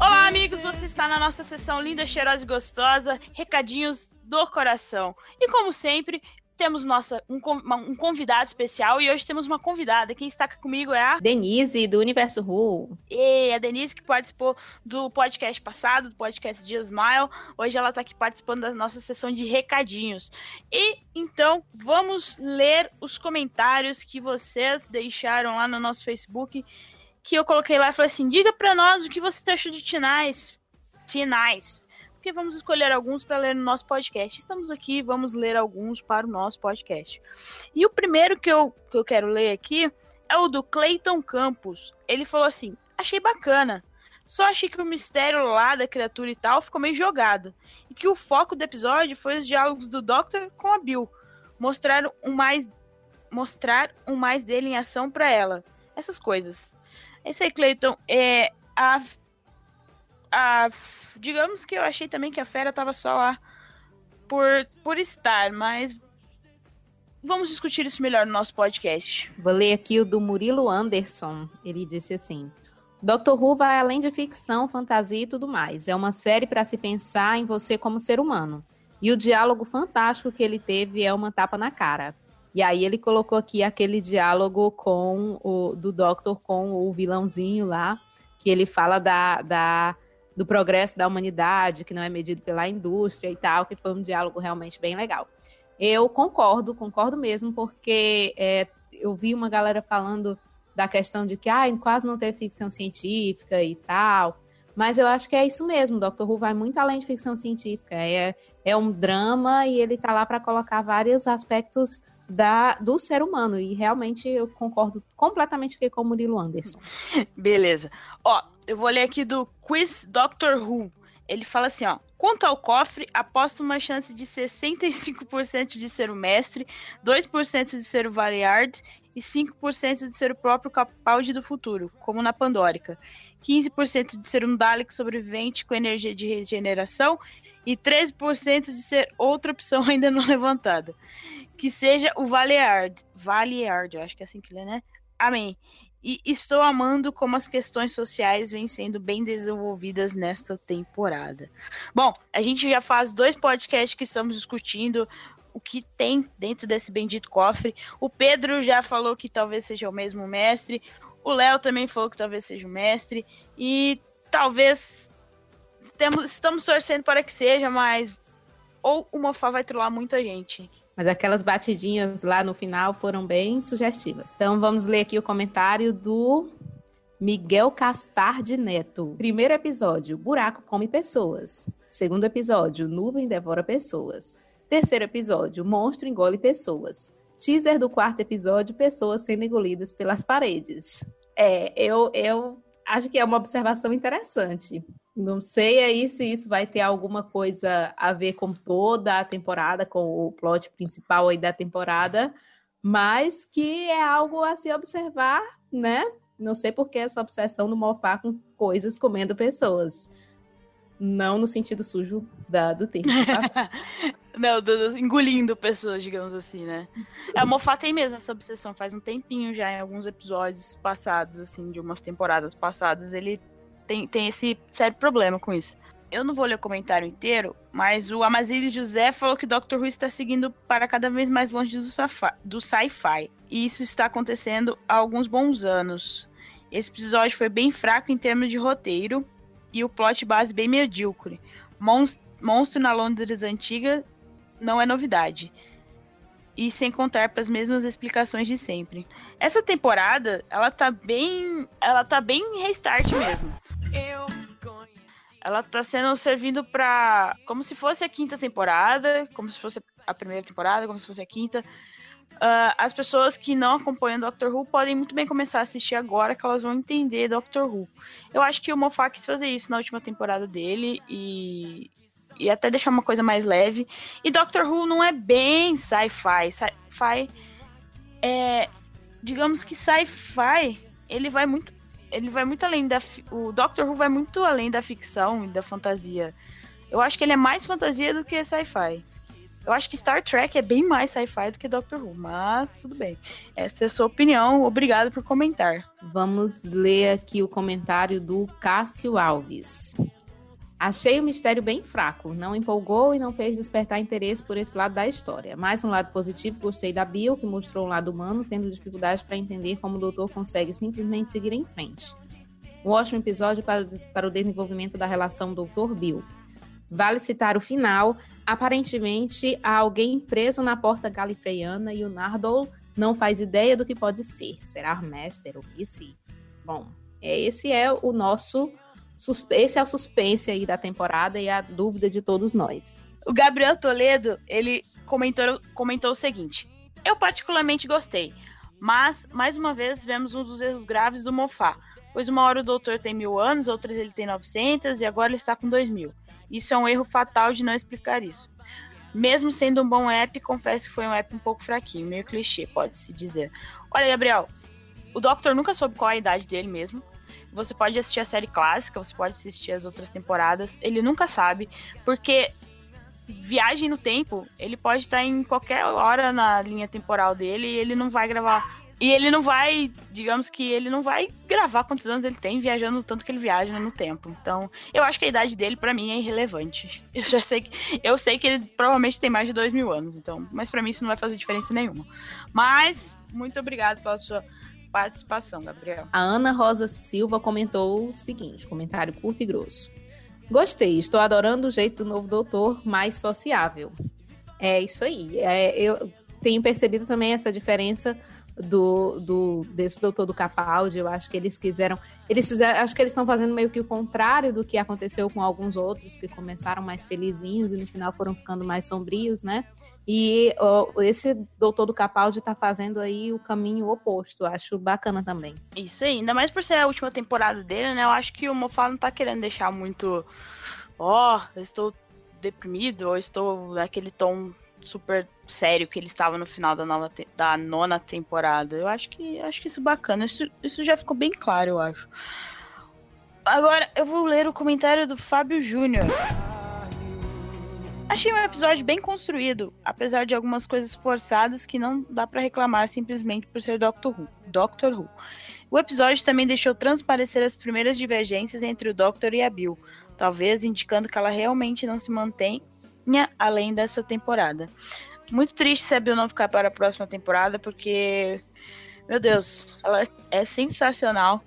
Olá, amigos! Você está na nossa sessão linda, cheirosa e gostosa, recadinhos do coração. E como sempre, temos nossa, um, um, convidado especial e hoje temos uma convidada. Quem está aqui comigo é a Denise, do Universo Ru. E a Denise, que participou do podcast passado, do podcast Dias Smile. Hoje ela está aqui participando da nossa sessão de recadinhos. E então vamos ler os comentários que vocês deixaram lá no nosso Facebook. Que eu coloquei lá e falei assim: diga para nós o que você achou de Tinais. Tinais porque vamos escolher alguns para ler no nosso podcast. Estamos aqui, vamos ler alguns para o nosso podcast. E o primeiro que eu, que eu quero ler aqui é o do Clayton Campos. Ele falou assim: achei bacana. Só achei que o mistério lá da criatura e tal ficou meio jogado. E que o foco do episódio foi os diálogos do Doctor com a Bill. Mostrar um mais, mostrar um mais dele em ação para ela. Essas coisas. É isso aí, Clayton. É, a, a, digamos que eu achei também que a fera tava só lá por, por estar, mas vamos discutir isso melhor no nosso podcast. Vou ler aqui o do Murilo Anderson. Ele disse assim: Doctor Who vai além de ficção, fantasia e tudo mais. É uma série para se pensar em você como ser humano. E o diálogo fantástico que ele teve é uma tapa na cara. E aí ele colocou aqui aquele diálogo com o do Doctor com o vilãozinho lá, que ele fala da, da do progresso da humanidade, que não é medido pela indústria e tal, que foi um diálogo realmente bem legal. Eu concordo, concordo mesmo, porque é, eu vi uma galera falando da questão de que ah, quase não teve ficção científica e tal. Mas eu acho que é isso mesmo. Dr. Who vai muito além de ficção científica. É, é um drama e ele tá lá para colocar vários aspectos da, do ser humano. E realmente eu concordo completamente com o Murilo Anderson. Beleza. Ó, eu vou ler aqui do Quiz Doctor Who. Ele fala assim, ó. Quanto ao cofre, aposto uma chance de 65% de ser o mestre, 2% de ser o Valiard e 5% de ser o próprio Capaldi do futuro, como na Pandórica. 15% de ser um Dalek sobrevivente com energia de regeneração e 13% de ser outra opção ainda não levantada. Que seja o Valiard. Valiard, eu acho que é assim que lê, né? Amém. E estou amando como as questões sociais vêm sendo bem desenvolvidas nesta temporada. Bom, a gente já faz dois podcasts que estamos discutindo o que tem dentro desse bendito cofre. O Pedro já falou que talvez seja o mesmo mestre. O Léo também falou que talvez seja o mestre. E talvez temos, estamos torcendo para que seja, mas ou o Mofá vai trollar muita gente. Mas aquelas batidinhas lá no final foram bem sugestivas. Então vamos ler aqui o comentário do Miguel Castardi Neto. Primeiro episódio: Buraco come pessoas. Segundo episódio: Nuvem devora pessoas. Terceiro episódio: Monstro engole pessoas. Teaser do quarto episódio: Pessoas sendo engolidas pelas paredes. É, eu, eu acho que é uma observação interessante. Não sei aí se isso vai ter alguma coisa a ver com toda a temporada, com o plot principal aí da temporada, mas que é algo a se observar, né? Não sei por que essa obsessão do Mofá com coisas comendo pessoas. Não no sentido sujo da, do termo, tá? Não, do, do, engolindo pessoas, digamos assim, né? A é, Mofá tem mesmo essa obsessão, faz um tempinho já, em alguns episódios passados, assim, de umas temporadas passadas, ele tem, tem esse sério problema com isso. Eu não vou ler o comentário inteiro, mas o Amazílio José falou que Doctor Who está seguindo para cada vez mais longe do sci-fi. E isso está acontecendo há alguns bons anos. Esse episódio foi bem fraco em termos de roteiro e o plot base bem medíocre. Monstro na Londres antiga não é novidade e sem contar para as mesmas explicações de sempre. Essa temporada, ela tá bem, ela tá bem restart mesmo. Ela tá sendo servindo para como se fosse a quinta temporada, como se fosse a primeira temporada, como se fosse a quinta. Uh, as pessoas que não acompanham Doctor Who podem muito bem começar a assistir agora que elas vão entender Doctor Who. Eu acho que o Moffat quis fazer isso na última temporada dele e e até deixar uma coisa mais leve. E Doctor Who não é bem sci-fi. Sci-fi é. Digamos que sci-fi, ele vai muito. Ele vai muito além da. O Doctor Who vai muito além da ficção e da fantasia. Eu acho que ele é mais fantasia do que sci-fi. Eu acho que Star Trek é bem mais sci-fi do que Doctor Who, mas tudo bem. Essa é a sua opinião. Obrigado por comentar. Vamos ler aqui o comentário do Cássio Alves. Achei o mistério bem fraco, não empolgou e não fez despertar interesse por esse lado da história. Mais um lado positivo, gostei da Bill, que mostrou um lado humano, tendo dificuldade para entender como o doutor consegue simplesmente seguir em frente. Um ótimo episódio para, para o desenvolvimento da relação doutor-Bill. Vale citar o final. Aparentemente, há alguém preso na porta galifreyana e o Nardole não faz ideia do que pode ser. Será Master ou PC? Bom, esse é o nosso esse é o suspense aí da temporada e a dúvida de todos nós. O Gabriel Toledo, ele comentou, comentou o seguinte: Eu particularmente gostei, mas, mais uma vez, vemos um dos erros graves do Mofá, pois uma hora o doutor tem mil anos, outras ele tem 900 e agora ele está com dois mil. Isso é um erro fatal de não explicar isso. Mesmo sendo um bom app, confesso que foi um app um pouco fraquinho, meio clichê, pode-se dizer. Olha, Gabriel, o Doctor nunca soube qual a idade dele mesmo. Você pode assistir a série clássica, você pode assistir as outras temporadas. Ele nunca sabe, porque viagem no tempo, ele pode estar em qualquer hora na linha temporal dele e ele não vai gravar. E ele não vai, digamos que ele não vai gravar quantos anos ele tem viajando tanto que ele viaja no tempo. Então, eu acho que a idade dele para mim é irrelevante. Eu já sei que eu sei que ele provavelmente tem mais de dois mil anos, então, mas para mim isso não vai fazer diferença nenhuma. Mas muito obrigado pela sua participação, Gabriel. A Ana Rosa Silva comentou o seguinte: comentário curto e grosso. Gostei, estou adorando o jeito do novo doutor mais sociável. É isso aí. É, eu tenho percebido também essa diferença do, do desse doutor do Capaldi. Eu acho que eles quiseram. Eles fizeram. Acho que eles estão fazendo meio que o contrário do que aconteceu com alguns outros que começaram mais felizinhos e no final foram ficando mais sombrios, né? E ó, esse doutor do Capaldi tá fazendo aí o caminho oposto. Acho bacana também. Isso aí, ainda mais por ser a última temporada dele, né? Eu acho que o Moffat não tá querendo deixar muito. Ó, oh, eu estou deprimido, ou estou naquele tom super sério que ele estava no final da, nova te... da nona temporada. Eu acho que acho que isso é bacana. Isso, isso já ficou bem claro, eu acho. Agora eu vou ler o comentário do Fábio Júnior. Achei um episódio bem construído, apesar de algumas coisas forçadas que não dá para reclamar simplesmente por ser Doctor Who. Doctor Who. O episódio também deixou transparecer as primeiras divergências entre o Doctor e a Bill, talvez indicando que ela realmente não se mantenha além dessa temporada. Muito triste se a Bill não ficar para a próxima temporada, porque, meu Deus, ela é sensacional.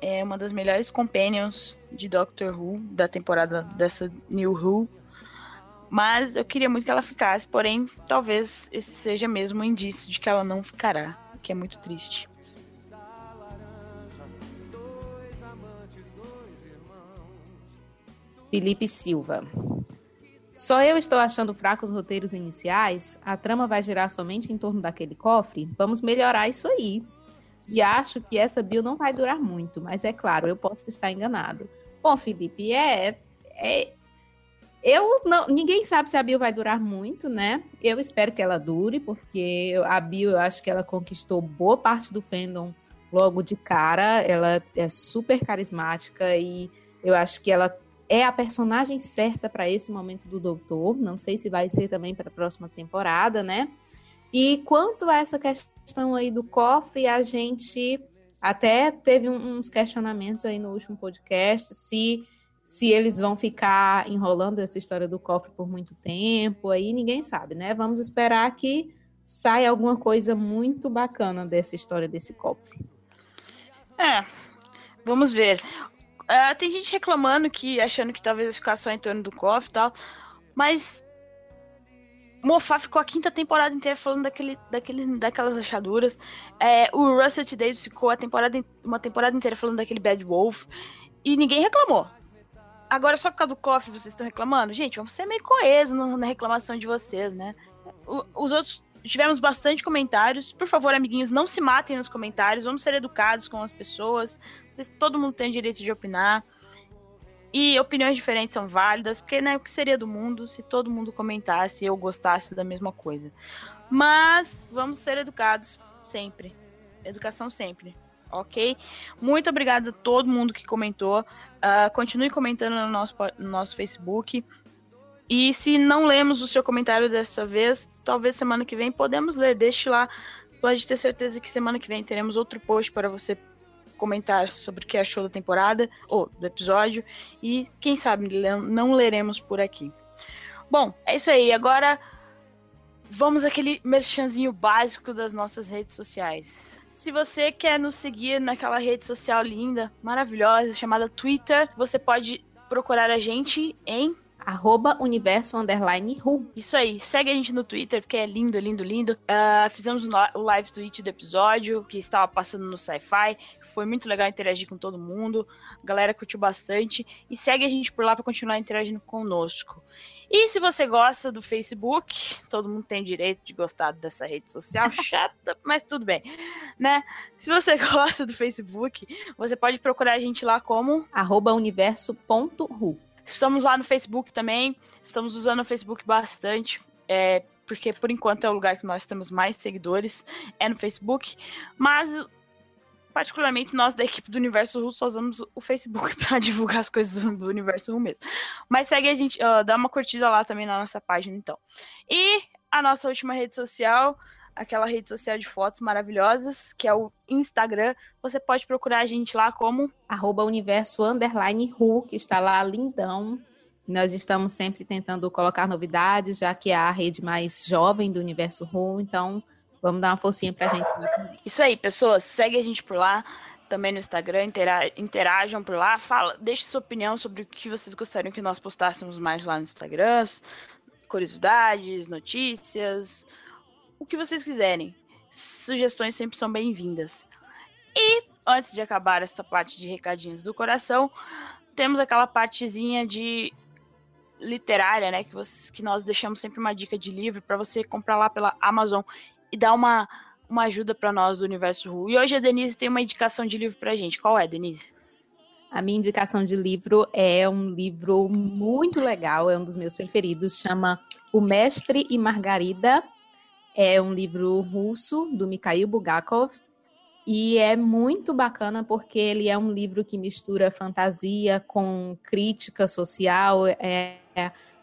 É uma das melhores companions de Doctor Who da temporada dessa New Who mas eu queria muito que ela ficasse, porém, talvez esse seja mesmo um indício de que ela não ficará, que é muito triste. Felipe Silva. Só eu estou achando fracos os roteiros iniciais? A trama vai girar somente em torno daquele cofre? Vamos melhorar isso aí. E acho que essa bio não vai durar muito, mas é claro, eu posso estar enganado. Bom, Felipe, é, é eu não, ninguém sabe se a Bill vai durar muito, né? Eu espero que ela dure, porque a Bill, eu acho que ela conquistou boa parte do fandom logo de cara. Ela é super carismática e eu acho que ela é a personagem certa para esse momento do Doutor. Não sei se vai ser também para a próxima temporada, né? E quanto a essa questão aí do cofre, a gente até teve uns questionamentos aí no último podcast se se eles vão ficar enrolando essa história do cofre por muito tempo, aí ninguém sabe, né? Vamos esperar que saia alguma coisa muito bacana dessa história desse cofre. É, vamos ver. Uh, tem gente reclamando que, achando que talvez ficar só em torno do cofre e tal, mas Mofá ficou a quinta temporada inteira falando daquele, daquele, daquelas achaduras. É, o Russell T. Davis ficou a temporada, uma temporada inteira falando daquele Bad Wolf. E ninguém reclamou. Agora, só por causa do cofre vocês estão reclamando? Gente, vamos ser meio coesos na reclamação de vocês, né? O, os outros. Tivemos bastante comentários. Por favor, amiguinhos, não se matem nos comentários. Vamos ser educados com as pessoas. Vocês, todo mundo tem direito de opinar. E opiniões diferentes são válidas, porque né, o que seria do mundo se todo mundo comentasse e eu gostasse da mesma coisa. Mas vamos ser educados sempre. Educação sempre ok? Muito obrigada a todo mundo que comentou. Uh, continue comentando no nosso, no nosso Facebook. E se não lemos o seu comentário dessa vez, talvez semana que vem podemos ler. Deixe lá. Pode ter certeza que semana que vem teremos outro post para você comentar sobre o que achou da temporada ou do episódio. E quem sabe não leremos por aqui. Bom, é isso aí. Agora vamos aquele merchanzinho básico das nossas redes sociais. Se você quer nos seguir naquela rede social linda, maravilhosa, chamada Twitter, você pode procurar a gente em arroba universo underline ru. Isso aí, segue a gente no Twitter, porque é lindo, lindo, lindo. Uh, fizemos o live tweet do episódio, que estava passando no Sci-Fi. Foi muito legal interagir com todo mundo. A galera curtiu bastante. E segue a gente por lá para continuar interagindo conosco. E se você gosta do Facebook, todo mundo tem direito de gostar dessa rede social chata, mas tudo bem, né? Se você gosta do Facebook, você pode procurar a gente lá como universo.ru. Estamos lá no Facebook também, estamos usando o Facebook bastante, é, porque por enquanto é o lugar que nós temos mais seguidores, é no Facebook, mas particularmente nós da equipe do Universo Ru só usamos o Facebook para divulgar as coisas do Universo Ru mesmo. Mas segue a gente, uh, dá uma curtida lá também na nossa página, então. E a nossa última rede social, aquela rede social de fotos maravilhosas, que é o Instagram. Você pode procurar a gente lá como arroba que está lá lindão. Nós estamos sempre tentando colocar novidades, já que é a rede mais jovem do Universo Ru, então Vamos dar uma forcinha pra gente. Isso aí, pessoas. Segue a gente por lá. Também no Instagram, interajam por lá. Fala, deixe sua opinião sobre o que vocês gostariam que nós postássemos mais lá no Instagram. Curiosidades, notícias, o que vocês quiserem. Sugestões sempre são bem-vindas. E antes de acabar essa parte de recadinhos do coração, temos aquela partezinha de literária, né, que, que nós deixamos sempre uma dica de livro para você comprar lá pela Amazon e dar uma, uma ajuda para nós do Universo Ru. E hoje a Denise tem uma indicação de livro para gente. Qual é, Denise? A minha indicação de livro é um livro muito legal, é um dos meus preferidos, chama O Mestre e Margarida. É um livro russo do Mikhail Bulgakov e é muito bacana porque ele é um livro que mistura fantasia com crítica social. É,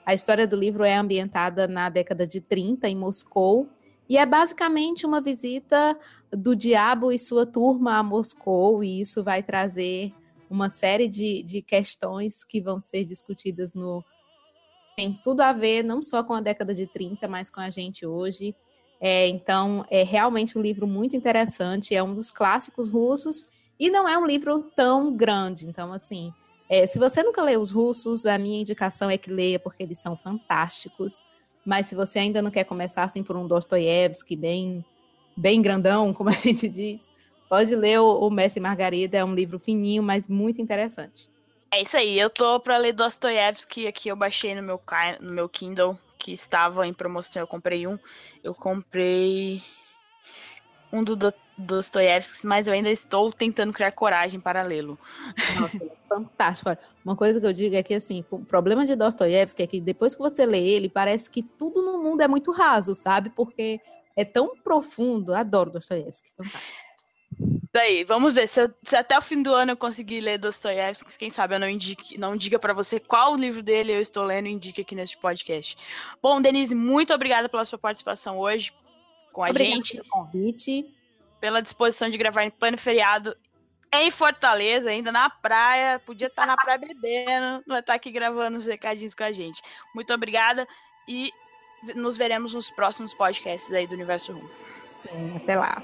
a história do livro é ambientada na década de 30 em Moscou e é basicamente uma visita do diabo e sua turma a Moscou, e isso vai trazer uma série de, de questões que vão ser discutidas no. Tem tudo a ver não só com a década de 30, mas com a gente hoje. É, então, é realmente um livro muito interessante, é um dos clássicos russos, e não é um livro tão grande. Então, assim, é, se você nunca leu os russos, a minha indicação é que leia, porque eles são fantásticos. Mas se você ainda não quer começar assim por um Dostoiévski bem, bem grandão, como a gente diz, pode ler o, o Messi Margarida, é um livro fininho, mas muito interessante. É isso aí, eu tô para ler Dostoiévski aqui, eu baixei no meu, no meu Kindle, que estava em promoção, eu comprei um. Eu comprei um do Dostoiévski, mas eu ainda estou tentando criar coragem para lê-lo. Nossa, é fantástico. Olha, uma coisa que eu digo é que assim, o problema de Dostoiévski é que depois que você lê ele, parece que tudo no mundo é muito raso, sabe? Porque é tão profundo. Adoro Dostoiévski, fantástico. Daí, vamos ver. Se, eu, se, até o fim do ano eu conseguir ler Dostoiévski, quem sabe eu não, indique, não diga para você qual livro dele eu estou lendo e indique aqui neste podcast. Bom, Denise, muito obrigada pela sua participação hoje com a Obrigada gente. Pelo convite. Pela disposição de gravar em plano feriado em Fortaleza, ainda na praia. Podia estar na praia bebendo, não estar aqui gravando os recadinhos com a gente. Muito obrigada e nos veremos nos próximos podcasts aí do Universo Rum. Até lá.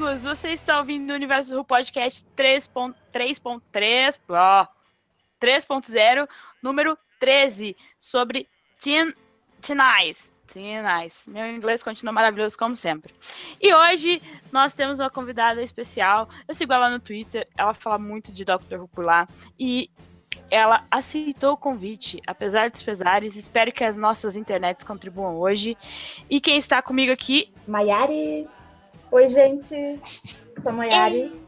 Amigos, você está ouvindo o Universo Ru Podcast 3.3. Ó. 3.0, número 13, sobre Teen, teen Eyes. Teen Eyes. Meu inglês continua maravilhoso como sempre. E hoje nós temos uma convidada especial. Eu sigo ela no Twitter, ela fala muito de Dr. Lá. E ela aceitou o convite, apesar dos pesares. Espero que as nossas internets contribuam hoje. E quem está comigo aqui? Maiari. Oi, gente. Sou a Maiari.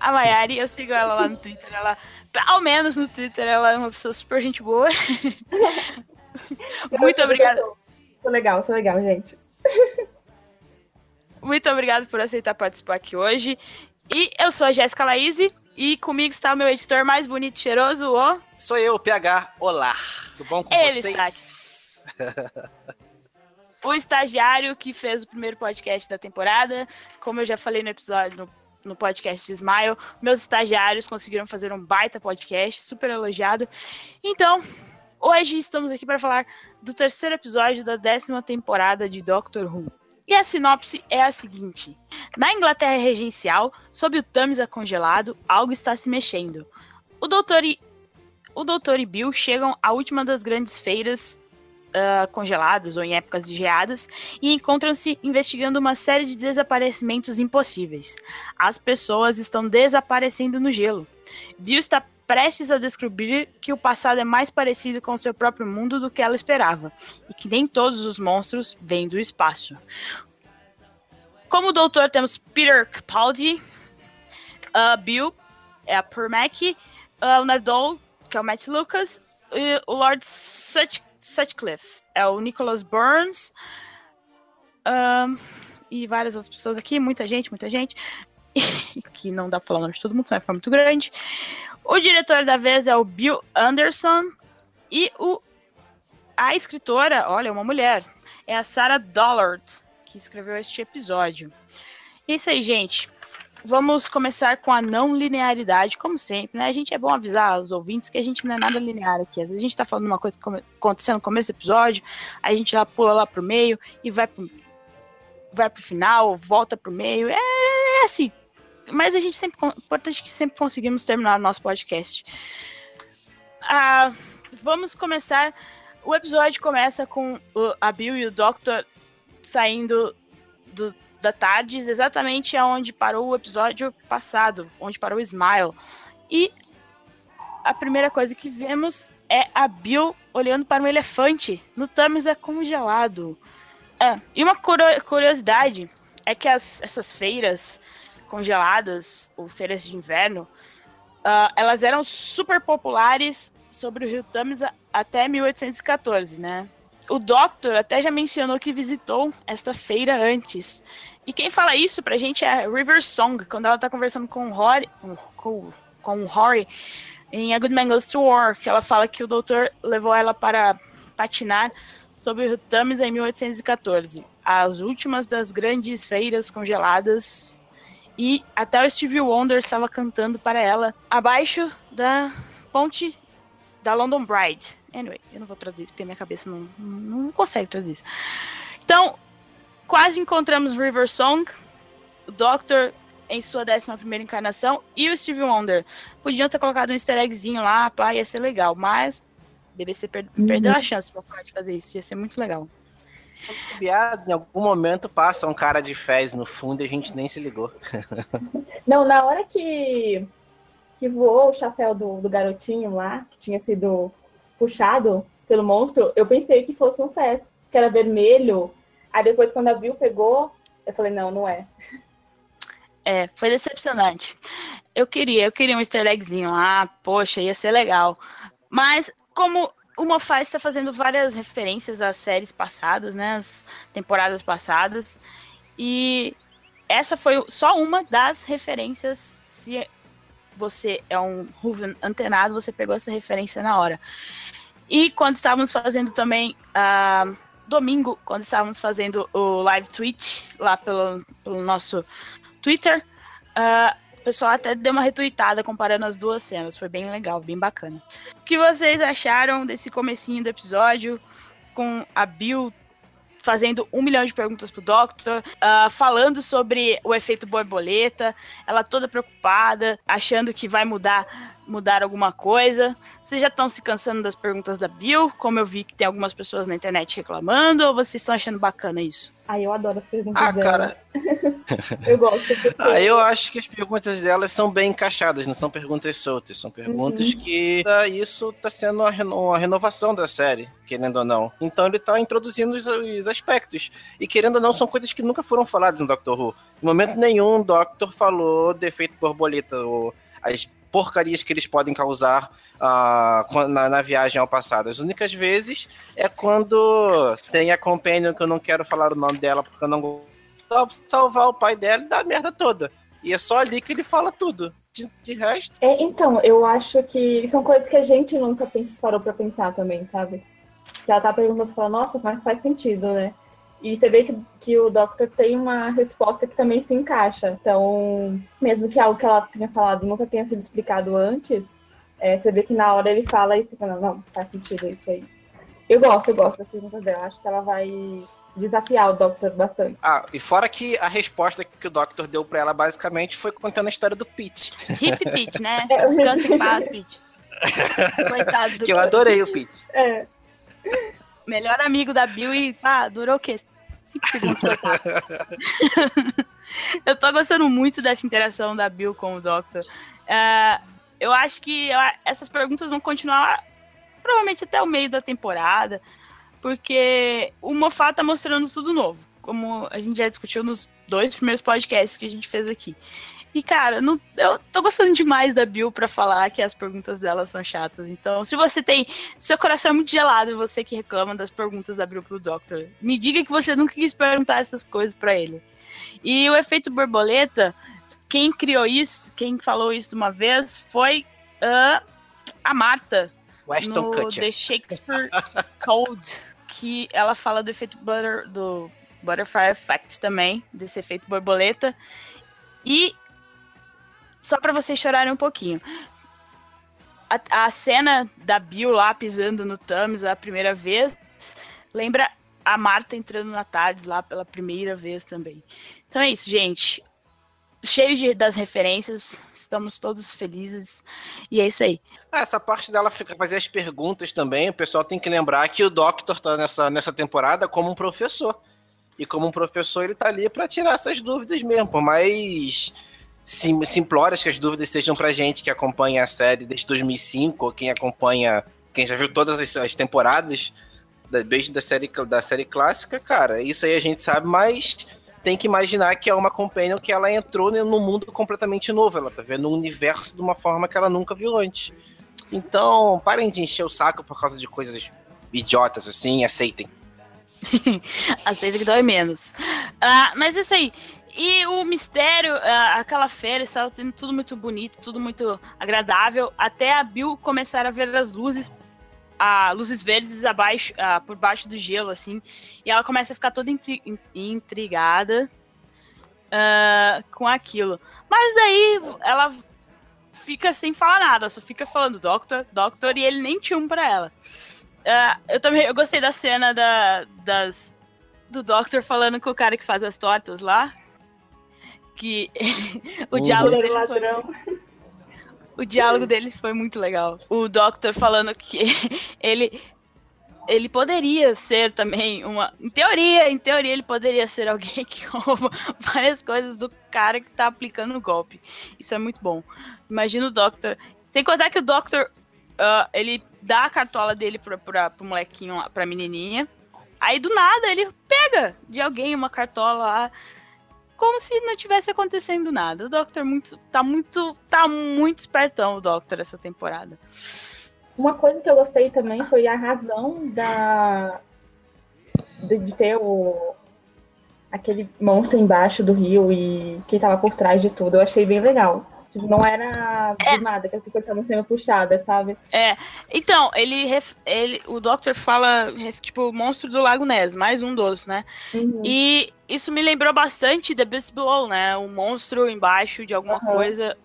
A Maiari, eu sigo ela lá no Twitter. Ela, ao menos no Twitter, ela é uma pessoa super gente boa. Muito obrigada. Sou legal, sou legal, gente. Muito obrigada por aceitar participar aqui hoje. E eu sou a Jéssica Laíse. E comigo está o meu editor mais bonito e cheiroso, o... Sou eu, PH. Olá. Tudo bom com Ele vocês? está aqui. o estagiário que fez o primeiro podcast da temporada. Como eu já falei no episódio, no, no podcast de Smile, meus estagiários conseguiram fazer um baita podcast, super elogiado. Então, hoje estamos aqui para falar do terceiro episódio da décima temporada de Doctor Who. E a sinopse é a seguinte: Na Inglaterra regencial, sob o Tamisa congelado, algo está se mexendo. O doutor e, o doutor e Bill chegam à última das grandes feiras uh, congeladas ou em épocas de geadas e encontram-se investigando uma série de desaparecimentos impossíveis. As pessoas estão desaparecendo no gelo. Bill está prestes a descobrir que o passado é mais parecido com seu próprio mundo do que ela esperava, e que nem todos os monstros vêm do espaço. Como doutor, temos Peter Capaldi, uh, Bill, é a Permac, uh, Nardole, que é o Matt Lucas, e o Lord Sutch Sutcliffe, é o Nicholas Burns, um, e várias outras pessoas aqui, muita gente, muita gente, que não dá pra falar o nome de todo mundo, vai ficar muito grande. O diretor da vez é o Bill Anderson e o a escritora, olha, uma mulher, é a Sarah Dollard, que escreveu este episódio. É isso aí, gente. Vamos começar com a não linearidade, como sempre, né? A gente é bom avisar os ouvintes que a gente não é nada linear aqui. Às vezes a gente tá falando uma coisa que aconteceu no começo do episódio, a gente lá pula lá pro meio e vai pro, vai pro final, volta pro meio. É, é assim, mas a gente sempre. Importante que sempre conseguimos terminar o nosso podcast. Ah, vamos começar. O episódio começa com a Bill e o Doctor saindo do, da tarde, exatamente aonde parou o episódio passado, onde parou o Smile. E a primeira coisa que vemos é a Bill olhando para um elefante no Tâmisa congelado. É, e uma curiosidade é que as, essas feiras congeladas, ou feiras de inverno, uh, elas eram super populares sobre o rio Tamisa até 1814, né? O Doctor até já mencionou que visitou esta feira antes. E quem fala isso pra gente é River Song, quando ela tá conversando com o Rory, com, com o Rory em A Good Man Goes to War, que ela fala que o doutor levou ela para patinar sobre o Tamisa em 1814. As últimas das grandes feiras congeladas e até o Stevie Wonder estava cantando para ela abaixo da ponte da London Bride. Anyway, eu não vou traduzir isso porque minha cabeça não, não, consegue traduzir isso. Então, quase encontramos River Song, o Doctor em sua 11 encarnação e o Stevie Wonder. Podiam ter colocado um easter eggzinho lá, pá, ia ser legal, mas BBC per uhum. perdeu a chance de fazer isso, ia ser muito legal. Em algum momento passa um cara de fez no fundo e a gente nem se ligou. Não, na hora que, que voou o chapéu do, do garotinho lá, que tinha sido puxado pelo monstro, eu pensei que fosse um fez, que era vermelho. Aí depois, quando a Bill pegou, eu falei, não, não é. É, foi decepcionante. Eu queria, eu queria um easter eggzinho lá, poxa, ia ser legal. Mas, como o Moffat está fazendo várias referências às séries passadas, né? As temporadas passadas. E essa foi só uma das referências. Se você é um Ruven antenado, você pegou essa referência na hora. E quando estávamos fazendo também. Uh, domingo, quando estávamos fazendo o live tweet lá pelo, pelo nosso Twitter, uh, o pessoal até deu uma retweetada comparando as duas cenas. Foi bem legal, bem bacana. O que vocês acharam desse comecinho do episódio com a Bill fazendo um milhão de perguntas pro Doctor, uh, falando sobre o efeito borboleta, ela toda preocupada, achando que vai mudar mudar alguma coisa? Vocês já estão se cansando das perguntas da Bill? Como eu vi que tem algumas pessoas na internet reclamando, ou vocês estão achando bacana isso? Ah, eu adoro as perguntas Ah, dela. cara, Eu gosto. porque- ah, eu acho que as perguntas delas são bem encaixadas, não são perguntas soltas, são perguntas Uhum. que tá- isso tá sendo uma, reno- uma renovação da série, querendo ou não. Então ele tá introduzindo os, os aspectos. E querendo ou não, são coisas que nunca foram faladas no Doctor Who. Em momento nenhum, o Doctor falou do efeito borboleta, ou as porcarias que eles podem causar quan- na, na viagem ao passado. As únicas vezes é quando tem a companion que eu não quero falar o nome dela porque eu não gosto, salvar o pai dela e dar a merda toda. E é só ali que ele fala tudo. De, de resto, É, então, eu acho que são coisas que a gente nunca parou pra pensar também, sabe? Ela tá perguntando, você fala, nossa, mas faz sentido, né? E você vê que, que o Doctor tem uma resposta que também se encaixa. Então, mesmo que algo que ela tenha falado nunca tenha sido explicado antes, é, você vê que na hora ele fala isso e fala, não, faz sentido isso aí. Eu gosto, eu gosto das perguntas dela. Acho que ela vai desafiar o Doctor bastante. ah, e fora que a resposta que o Doctor deu pra ela basicamente foi contando a história do Pete. Hip Pete, né? É. Descansa em paz, Pete. Coitado do Que eu adorei o Pete. É, melhor amigo da Bill e, ah, durou o quê? Cinco segundos, coitado. eu tô gostando muito dessa interação da Bill com o Doctor. É, eu acho que essas perguntas vão continuar provavelmente até o meio da temporada, porque o Moffat tá mostrando tudo novo, como a gente já discutiu nos dois primeiros podcasts que a gente fez aqui. E, cara, não- eu tô gostando demais da Bill pra falar que as perguntas dela são chatas. Então, se você tem seu coração é muito gelado, você que reclama das perguntas da Abril pro Doctor. Me diga que você nunca quis perguntar essas coisas pra ele. E o efeito borboleta, quem criou isso, quem falou isso de uma vez, foi ah, a Marta, Weston no Kutcher. The Shakespeare Code, que ela fala do efeito butter, do Butterfly Effect também, desse efeito borboleta. E só pra vocês chorarem um pouquinho. A, a cena da Bill lá pisando no Thames a primeira vez lembra a Marta entrando na Tardes lá pela primeira vez também. Então é isso, gente. Cheio de, das referências, estamos todos felizes. E é isso aí. Ah, essa parte dela fica fazer as perguntas também. O pessoal tem que lembrar que o Doctor tá nessa, nessa temporada como um professor. E como um professor, ele tá ali pra tirar essas dúvidas mesmo. Por mais sim, simplórias que as dúvidas sejam pra gente que acompanha a série desde 2005, ou quem acompanha, quem já viu todas as, as temporadas, da- desde da série, da série clássica, cara, isso aí a gente sabe, mas tem que imaginar que é uma companion que ela entrou num mundo completamente novo. Ela tá vendo um universo de uma forma que ela nunca viu antes. Então, parem de encher o saco por causa de coisas idiotas assim, aceitem. Aceita que dói menos. Ah, mas isso aí. E o mistério, aquela feira estava tendo tudo muito bonito, tudo muito agradável, até a Bill começar a ver as luzes, a luzes verdes abaixo, ah, por baixo do gelo, assim, e ela começa a ficar toda intri- in- intrigada ah, com aquilo. Mas daí ela fica sem falar nada, só fica falando Doctor, Doctor, e ele nem tinha um pra ela. Ah, eu também eu gostei da cena da, das, do Doctor falando com o cara que faz as tortas lá. Que o diálogo ele deles foi, o diálogo deles foi muito legal. O Doctor falando que ele ele poderia ser também uma, em teoria, em teoria ele poderia ser alguém que rouba várias coisas do cara que tá aplicando o golpe. Isso é muito bom. Imagina o Doctor, sem contar que o Doctor ah, ele dá a cartola dele pra, pra, pro molequinho, lá, pra menininha. Aí do nada ele pega de alguém uma cartola lá, como se não tivesse acontecendo nada. O Doctor muito, tá muito, tá muito espertão o Doctor essa temporada. Uma coisa que eu gostei também foi a razão da de, de ter o aquele monstro embaixo do rio e quem tava por trás de tudo. Eu achei bem legal. Tipo, não era É. nada que as pessoas estavam sendo puxadas, sabe? Então, ele, ref- ele o Doctor fala, ref- tipo, monstro do Lago Ness, mais um dos, né? Uhum. E isso me lembrou bastante The Beast Below, né? O monstro embaixo de alguma Aham. coisa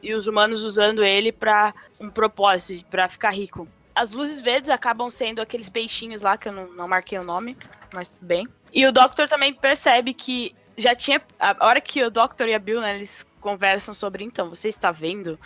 e os humanos usando ele pra um propósito, pra ficar rico. As luzes verdes acabam sendo aqueles peixinhos lá, que eu não, não marquei o nome, mas tudo bem. E o Doctor também percebe que já tinha. A hora que o Doctor e a Bill, né, eles conversam sobre, então, você está vendo?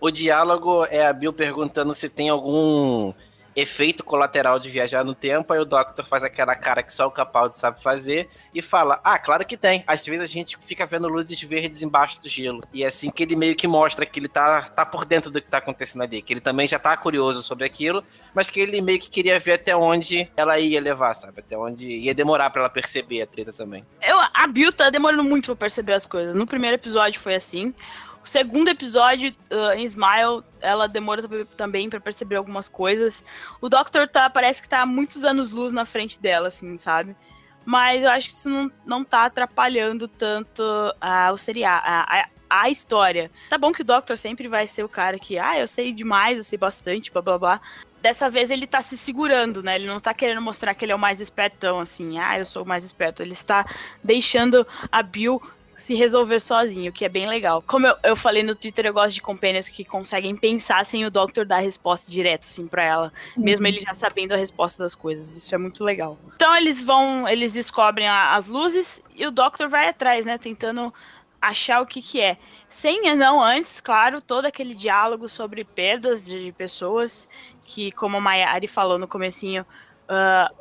O diálogo é a Bill perguntando se tem algum efeito colateral de viajar no tempo, aí o Doctor faz aquela cara que só o Capaldi sabe fazer e fala: Ah, claro que tem. Às vezes a gente fica vendo luzes verdes embaixo do gelo. E é assim que ele meio que mostra que ele tá, tá por dentro do que tá acontecendo ali, que ele também já tá curioso sobre aquilo, mas que ele meio que queria ver até onde ela ia levar, sabe? Até onde ia demorar para ela perceber a treta também. Eu, a Bill tá demorando muito pra perceber as coisas. No primeiro episódio foi assim. O segundo episódio, uh, em Smile, ela demora também para perceber algumas coisas. O Doctor tá, parece que tá muitos anos luz na frente dela, assim, sabe? Mas eu acho que isso não, não tá atrapalhando tanto uh, o seriado, a, a, a, história. Tá bom que o Doctor sempre vai ser o cara que, ah, eu sei demais, eu sei bastante, blá blá blá. Dessa vez ele tá se segurando, né? Ele não tá querendo mostrar que ele é o mais espertão, assim, ah, eu sou o mais esperto. Ele está deixando a Bill se resolver sozinho, que é bem legal. Como eu, eu falei no Twitter, eu gosto de companions que conseguem pensar sem o Doctor dar a resposta direto, assim, pra ela. Uhum. Mesmo ele já sabendo a resposta das coisas. Isso é muito legal. Então eles vão, eles descobrem a, as luzes e o Doctor vai atrás, né? Tentando achar o que que é. Sem não antes, claro, todo aquele diálogo sobre perdas de pessoas, que como a Mayari falou no comecinho, uh,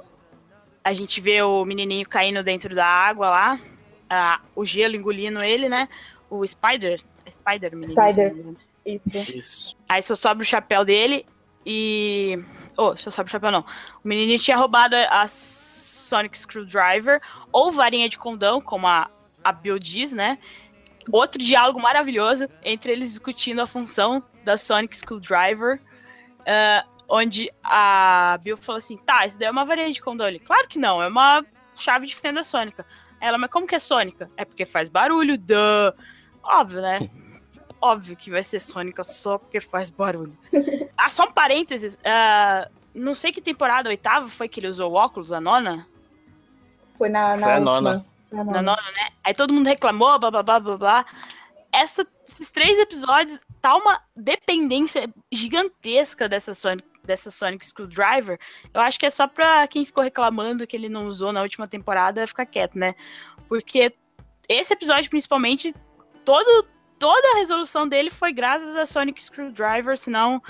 a gente vê o menininho caindo dentro da água lá, o gelo engolindo ele, né? O Spider. Spider, menino. Spider. Isso. Isso. Aí só sobra o chapéu dele e. Oh, só sobra o chapéu não. O menininho tinha roubado a Sonic Screwdriver ou varinha de condão, como a, a Bill diz, né? Outro diálogo maravilhoso entre eles discutindo a função da Sonic Screwdriver. Uh, onde a Bill falou assim: tá, isso daí é uma varinha de condão. Ele, claro que não, é uma chave de fenda sônica. Ela, mas como que é sônica? É porque faz barulho, duh. Óbvio, né? Óbvio que vai ser sônica só porque faz barulho. Ah, só um parênteses. Uh, não sei que temporada, a oitava, foi que ele usou óculos, a nona? Foi na, na Foi a nona. Na Na nona, né? Aí todo mundo reclamou, blá blá blá blá blá. Essa, esses três episódios tá uma dependência gigantesca dessa Sonic, dessa Sonic Screwdriver. Eu acho que é só pra quem ficou reclamando que ele não usou na última temporada ficar quieto, né? Porque esse episódio, principalmente, todo, toda a resolução dele foi graças a Sonic Screwdriver, senão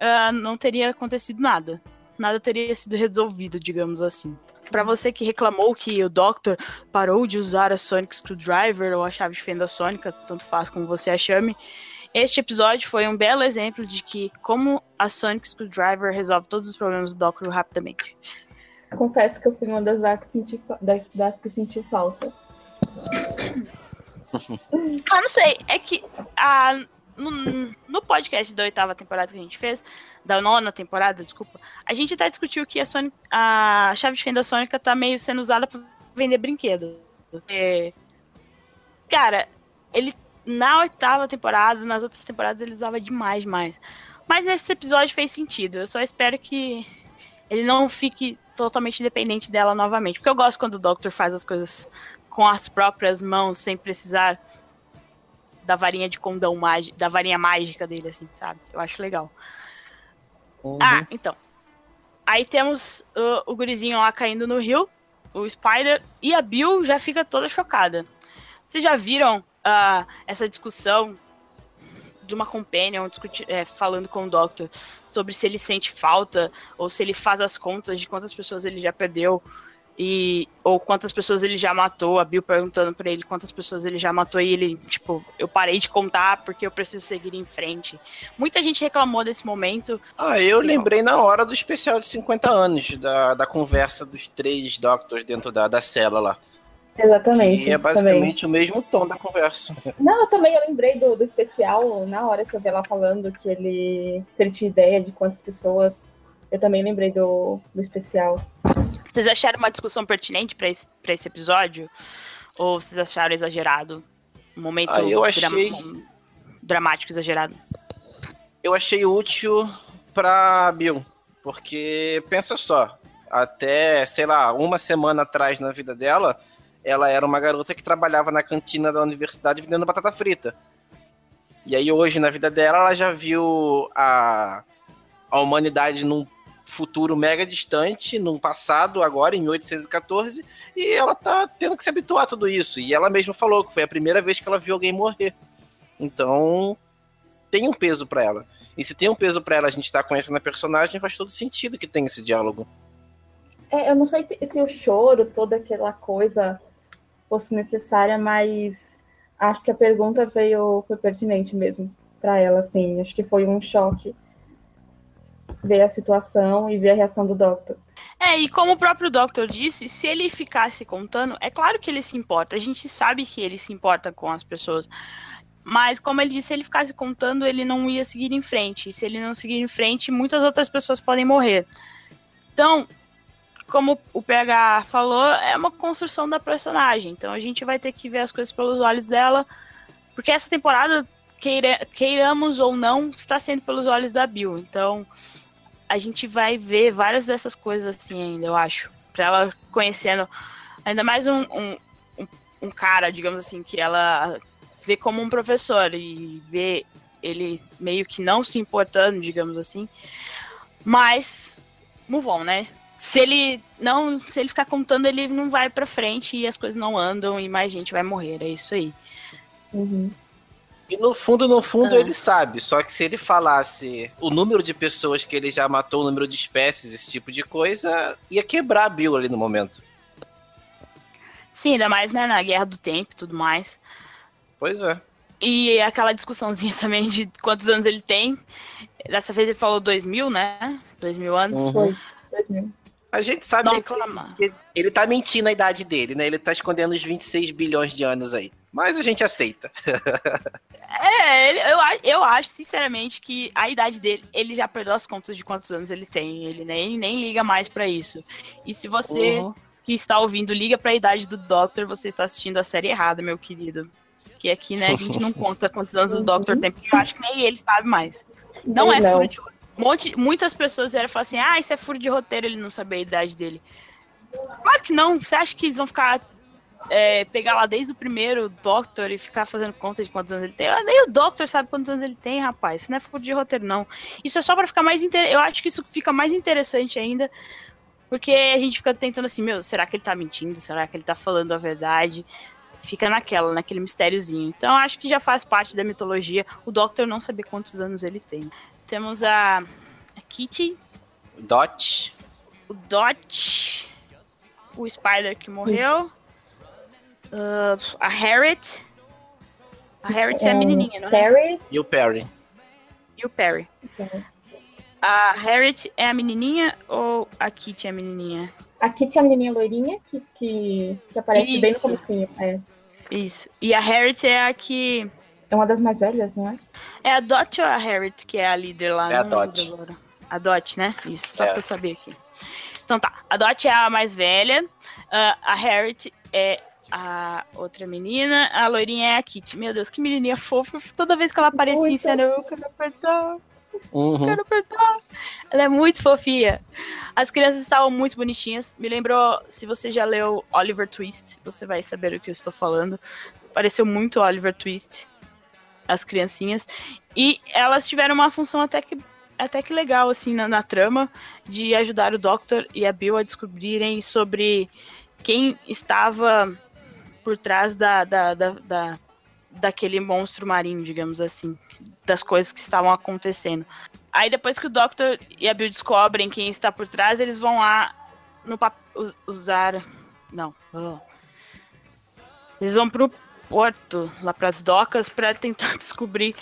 ah, não teria acontecido nada. Nada teria sido resolvido, digamos assim. Pra você que reclamou que o Doctor parou de usar a Sonic Screwdriver ou a chave de fenda sônica, tanto faz como você a chame, este episódio foi um belo exemplo de que como a Sonic Screwdriver resolve todos os problemas do Doctor rapidamente. Confesso que eu fui uma das, que, senti, das, das que sentiu falta. Ah, não sei, é que a, no, no podcast da oitava temporada que a gente fez, da nona temporada, desculpa, a gente até discutiu que a, Sonic, a chave de fenda sônica tá meio sendo usada pra vender brinquedo. É, cara, ele na oitava temporada, nas outras temporadas ele usava demais, demais. Mas nesse episódio fez sentido. Eu só espero que ele não fique totalmente dependente dela novamente. Porque eu gosto quando o Doctor faz as coisas com as próprias mãos, sem precisar da varinha de condão mágica, da varinha mágica dele, assim, sabe? Eu acho legal. Ah, então. Aí temos uh, o gurizinho lá caindo no rio, o Spider, e a Bill já fica toda chocada. Vocês já viram ah, essa discussão de uma companion discuti- é, falando com o Doctor sobre se ele sente falta ou se ele faz as contas de quantas pessoas ele já perdeu e ou quantas pessoas ele já matou, a Bill perguntando pra ele quantas pessoas ele já matou e ele, tipo, eu parei de contar porque eu preciso seguir em frente. Muita gente reclamou desse momento. Ah, eu lembrei na hora do especial de 50 anos, da, da conversa dos três Doctors dentro da, da cela lá. Exatamente. E é também. basicamente o mesmo tom da conversa. Não, eu também eu lembrei do, do especial, na hora que eu vi ela falando que ele, se ele tinha ideia de quantas pessoas. Eu também lembrei do, do especial. Vocês acharam uma discussão pertinente pra esse, pra esse episódio? Ou vocês acharam exagerado? Um momento Ah, eu achei- dram- dramático exagerado. Eu achei útil pra Bill, porque pensa só, até, sei lá, uma semana atrás na vida dela, ela era uma garota que trabalhava na cantina da universidade vendendo batata frita. E aí hoje, na vida dela, ela já viu a, a humanidade num futuro mega distante, num passado agora, em 1814, e ela tá tendo que se habituar a tudo isso. E ela mesma falou que foi a primeira vez que ela viu alguém morrer. Então, tem um peso para ela. E se tem um peso para ela, a gente tá conhecendo a personagem, faz todo sentido que tem esse diálogo. É, eu não sei se, se o choro, toda aquela coisa fosse necessária, mas acho que a pergunta veio foi pertinente mesmo para ela, assim. Acho que foi um choque ver a situação e ver a reação do Doctor. É, e como o próprio Doctor disse, se ele ficasse contando, é claro que ele se importa. A gente sabe que ele se importa com as pessoas. Mas, como ele disse, se ele ficasse contando, ele não ia seguir em frente. E se ele não seguir em frente, muitas outras pessoas podem morrer. Então, como o PH falou, é uma construção da personagem. Então, a gente vai ter que ver as coisas pelos olhos dela. Porque essa temporada, queira, queiramos ou não, está sendo pelos olhos da Bill. Então, a gente vai ver várias dessas coisas assim ainda, eu acho. Pra ela conhecendo ainda mais um, um, um cara, digamos assim, que ela vê como um professor e vê ele meio que não se importando, digamos assim. Mas, move on, né? Se ele não, se ele ficar contando, ele não vai para frente e as coisas não andam e mais gente vai morrer, é isso aí. Uhum. E no fundo, no fundo, ah. ele sabe. Só que se ele falasse o número de pessoas que ele já matou, o número de espécies, esse tipo de coisa, ia quebrar a Bill ali no momento. Sim, ainda mais né, na Guerra do Tempo e tudo mais. Pois é. E aquela discussãozinha também de quantos anos ele tem. Dessa vez ele falou dois mil, né? Dois mil anos. Uhum. Foi. A gente sabe que ele tá mentindo a idade dele, né? Ele tá escondendo os 26 bilhões de anos aí. Mas a gente aceita. é, eu, eu acho, sinceramente, que a idade dele, ele já perdeu as contas de quantos anos ele tem. Ele nem, nem liga mais para isso. E se você uhum. que está ouvindo liga para a idade do Doctor, você está assistindo a série errada, meu querido. Que aqui, né, a gente não conta quantos anos o Doctor tem, porque eu acho que nem ele sabe mais. Não é furo de Monte, muitas pessoas eram falar assim: ah, isso é furo de roteiro, ele não sabe a idade dele. Claro que não. Você acha que eles vão ficar. É, pegar lá desde o primeiro Doctor e ficar fazendo conta de quantos anos ele tem? Nem o Doctor sabe quantos anos ele tem, rapaz. Isso não é furo de roteiro, não. Isso é só para ficar mais interessante. Eu acho que isso fica mais interessante ainda. Porque a gente fica tentando assim, meu, será que ele tá mentindo? Será que ele tá falando a verdade? Fica naquela, naquele mistériozinho. Então acho que já faz parte da mitologia o Doctor não saber quantos anos ele tem. Temos a, a Kitty. Dot. O Dot. O Spider que morreu. Uh, a Harriet. A Harriet é a menininha, não é? Perry. E o Perry. E o Perry. A Harriet é a menininha ou a Kitty é a menininha? A Kitty é a menininha loirinha que, que, que aparece Isso. bem no começo. É. Isso. E a Harriet é a que é uma das mais velhas, não é? É a Dot ou a Harriet que é a líder lá? É a Dot. A Dot, né? Isso, só é. pra eu saber aqui. Então tá, a Dot é a mais velha, uh, a Harriet é a outra menina, a loirinha é a Kitty. Meu Deus, que menininha fofa. Toda vez que ela aparecia em cena, eu quero apertar. Uhum. Quero apertar. Ela é muito fofinha. As crianças estavam muito bonitinhas. Me lembrou, se você já leu Oliver Twist, você vai saber o que eu estou falando. Pareceu muito Oliver Twist as criancinhas. E elas tiveram uma função até que, até que legal, assim, na, na trama, de ajudar o Doctor e a Bill a descobrirem sobre quem estava por trás da, da, da, da daquele monstro marinho, digamos assim, das coisas que estavam acontecendo. Aí depois que o Doctor e a Bill descobrem quem está por trás, eles vão lá no usar, não, eles vão pro porto, lá para as docas, para tentar descobrir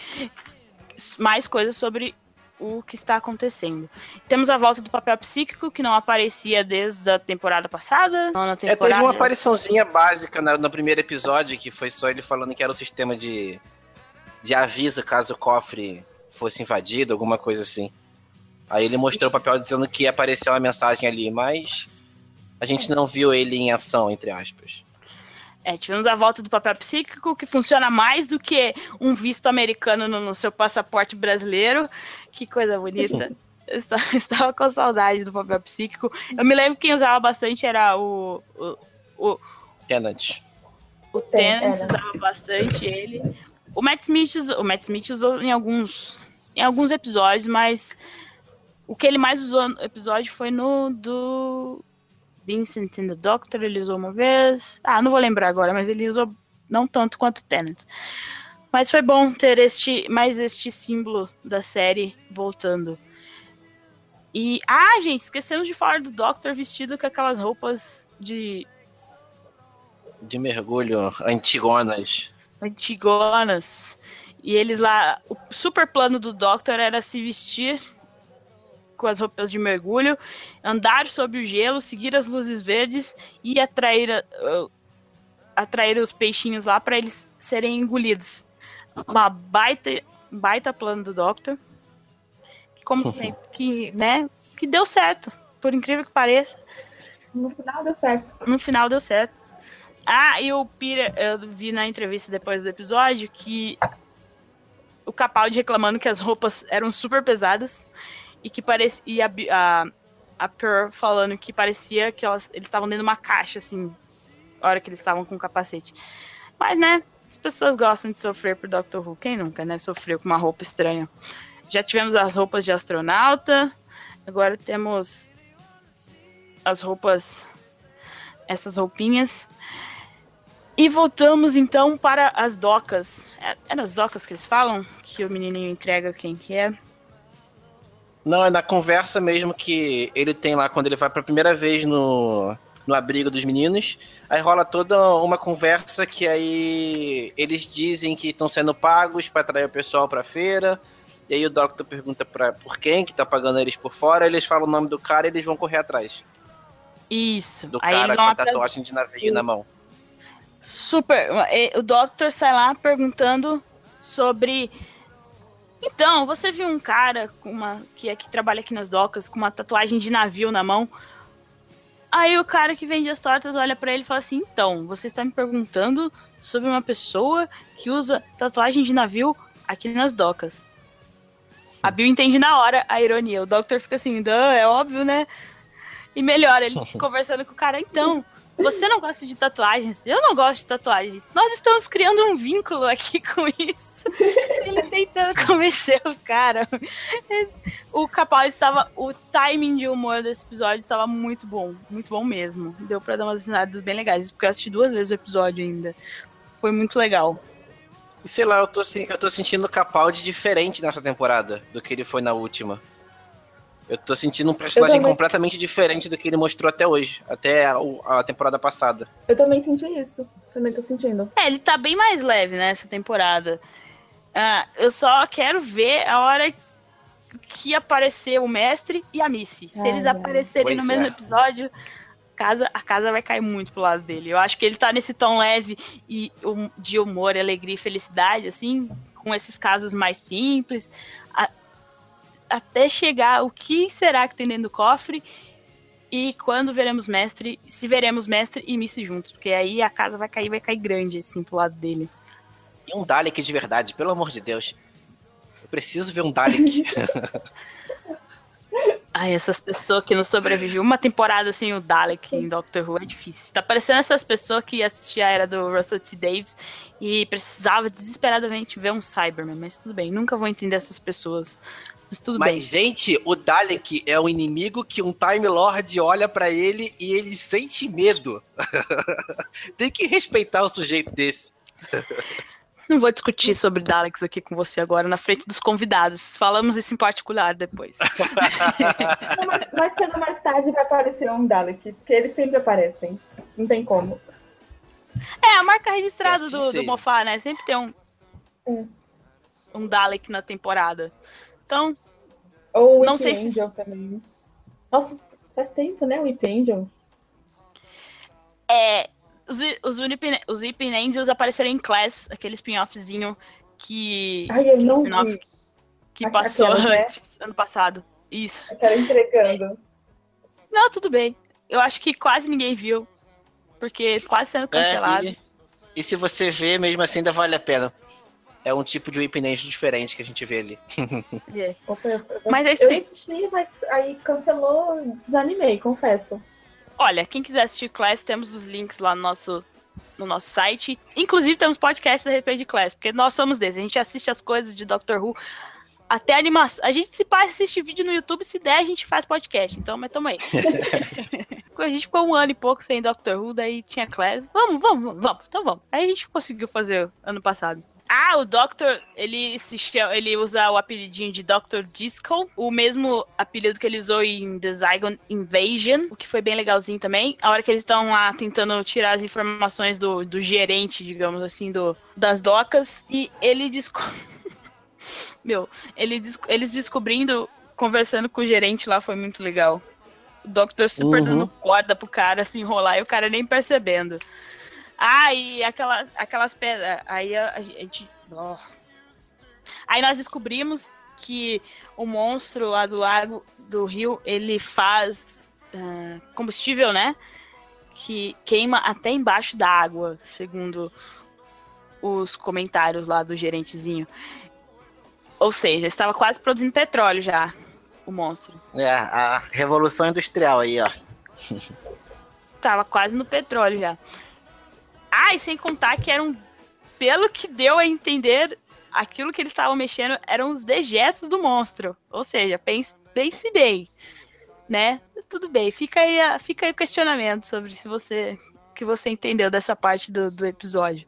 mais coisas sobre o que está acontecendo. Temos a volta do papel psíquico, que não aparecia desde a temporada passada. Não, temporada... É, teve uma apariçãozinha básica no, no, primeiro episódio, que foi só ele falando que era o sistema de, de aviso caso o cofre fosse invadido, alguma coisa assim. Aí ele mostrou o papel dizendo que apareceu uma mensagem ali, mas a gente não viu ele em ação, entre aspas. É, tivemos a volta do papel psíquico, que funciona mais do que um visto americano no, no seu passaporte brasileiro. Que coisa bonita. Eu estava com saudade do papel psíquico. Eu me lembro que quem usava bastante era o. O, o Tenant. O Tenant usava bastante ele. O Matt Smith, o Matt Smith usou em alguns, em alguns episódios, mas o que ele mais usou no episódio foi no do Vincent and the Doctor, ele usou uma vez. Ah, não vou lembrar agora, mas ele usou não tanto quanto Tenant. Mas foi bom ter este mais este símbolo da série voltando. E ah, gente, esquecemos de falar do Doctor vestido com aquelas roupas de de mergulho antigonas. Antigonas. E eles lá, o super plano do Doctor era se vestir com as roupas de mergulho, andar sobre o gelo, seguir as luzes verdes e atrair, uh, atrair os peixinhos lá para eles serem engolidos. Uma baita, baita plano do Doctor. Como sempre, que, né, que deu certo, por incrível que pareça. No final deu certo. No final deu certo. Ah, e o Peter, eu vi na entrevista depois do episódio que o Capaldi reclamando que as roupas eram super pesadas e que parecia a, a, a Pearl falando que parecia que elas, eles estavam dentro de uma caixa, assim, a hora que eles estavam com o capacete. Mas, né, as pessoas gostam de sofrer por Doctor Who. Quem nunca, né, sofreu com uma roupa estranha. Já tivemos as roupas de astronauta, agora temos as roupas, essas roupinhas. E voltamos então para as docas. É, é nas docas que eles falam? Que o menininho entrega quem que é? Não, é na conversa mesmo que ele tem lá quando ele vai pela primeira vez no, no abrigo dos meninos. Aí rola toda uma conversa que aí eles dizem que estão sendo pagos para atrair o pessoal para feira. E aí o Doctor pergunta pra, por quem que tá pagando eles por fora, eles falam o nome do cara e eles vão correr atrás. Isso. Do aí cara com a tatuagem de navio na mão. Super. O Doctor sai lá perguntando sobre. Então, você viu um cara com uma que, é, que trabalha aqui nas docas com uma tatuagem de navio na mão? Aí o cara que vende as tortas olha para ele e fala assim: Então, você está me perguntando sobre uma pessoa que usa tatuagem de navio aqui nas docas. A Bill entende na hora a ironia. O Doctor fica assim: é óbvio, né? E melhor, ele conversando com o cara, então. Você não gosta de tatuagens? Eu não gosto de tatuagens. Nós estamos criando um vínculo aqui com isso. Ele tentando convencer o cara. O Capal estava. O timing de humor desse episódio estava muito bom. Muito bom mesmo. Deu pra dar umas risadas bem legais. Porque eu assisti duas vezes o episódio ainda. Foi muito legal. E sei lá, eu tô, eu tô sentindo o Capaldi diferente nessa temporada do que ele foi na última. Eu tô sentindo um personagem completamente diferente do que ele mostrou até hoje, até a, a, temporada passada. Eu também senti isso. Também tô sentindo. É, ele tá bem mais leve nessa temporada. Ah, eu só quero ver a hora que aparecer o mestre e a Missy. Se eles aparecerem no mesmo é. episódio, casa, a casa vai cair muito pro lado dele. Eu acho que ele tá nesse tom leve e de humor, alegria e felicidade, assim, com esses casos mais simples até chegar o que será que tem dentro do cofre e quando veremos mestre, se veremos mestre e Missy juntos, porque aí a casa vai cair, vai cair grande assim pro lado dele. E um Dalek de verdade, pelo amor de Deus. Eu preciso ver um Dalek. Ai, essas pessoas que não sobrevivem uma temporada sem o Dalek em Doctor Who é difícil. Tá parecendo essas pessoas que assistiam a era do Russell T. Davis e precisava desesperadamente ver um Cyberman, mas tudo bem, nunca vou entender essas pessoas. Mas tudo Mas, bem. gente, o Dalek é o inimigo que um Time Lord olha para ele e ele sente medo. Tem que respeitar o sujeito desse. Não vou discutir sobre Daleks aqui com você agora na frente dos convidados. Falamos isso em particular depois. mas, mas cedo mais tarde vai aparecer um Dalek, porque eles sempre aparecem. Não tem como. É, a marca registrada assim do, do Mofá, né? Sempre tem um, é. um Dalek na temporada. Então. Ou não sei Angel se... também. Nossa, faz tempo, né? O Whip Angel. É. Os, os, os Weeping Angels apareceram em Class, aquele spin-offzinho que. Ai, eu não vi. Que passou Aquela, né? antes, ano passado. Isso. Aquela entregando. Não, tudo bem. Eu acho que quase ninguém viu. Porque quase sendo cancelado. É, e, e, se você vê, mesmo assim, ainda vale a pena é um tipo de Weeping diferente que a gente vê ali. Yeah. mas é eu assisti, mas aí cancelou, desanimei, confesso. Olha, quem quiser assistir Class, temos os links lá no nosso, no nosso site. Inclusive, temos podcasts a respeito de Class, porque nós somos desses. A gente assiste as coisas de Doctor Who, até animação. A gente se passa assiste vídeo no YouTube, se der, a gente faz podcast. Então, mas tamo aí. a gente ficou um ano e pouco sem Doctor Who, daí tinha Class. Vamos, vamos, vamos. Então vamos. Aí a gente conseguiu fazer ano passado. Ah, o Doctor, ele se ele usa o apelidinho de Dr. Disco, o mesmo apelido que ele usou em The Zygon Invasion, o que foi bem legalzinho também. A hora que eles estão lá tentando tirar as informações do, do gerente, digamos assim, do, das docas, e ele descobre. Meu, ele, eles descobrindo, conversando com o gerente lá, foi muito legal. O Doctor super uhum. dando corda pro cara se enrolar e o cara nem percebendo. Ah, e aquelas, aquelas pedras. Aí a, a gente. Oh. Aí nós descobrimos que o monstro lá do lago do rio ele faz uh, combustível, né? Que queima até embaixo da água, segundo os comentários lá do gerentezinho. Ou seja, estava quase produzindo petróleo já, o monstro. É, a revolução industrial aí, ó. Tava quase no petróleo já. Ah, e sem contar que eram, pelo que deu a entender, aquilo que eles estavam mexendo eram os dejetos do monstro. Ou seja, pense, pense bem, né? Tudo bem, fica aí, fica aí o questionamento sobre se você que você entendeu dessa parte do, do episódio.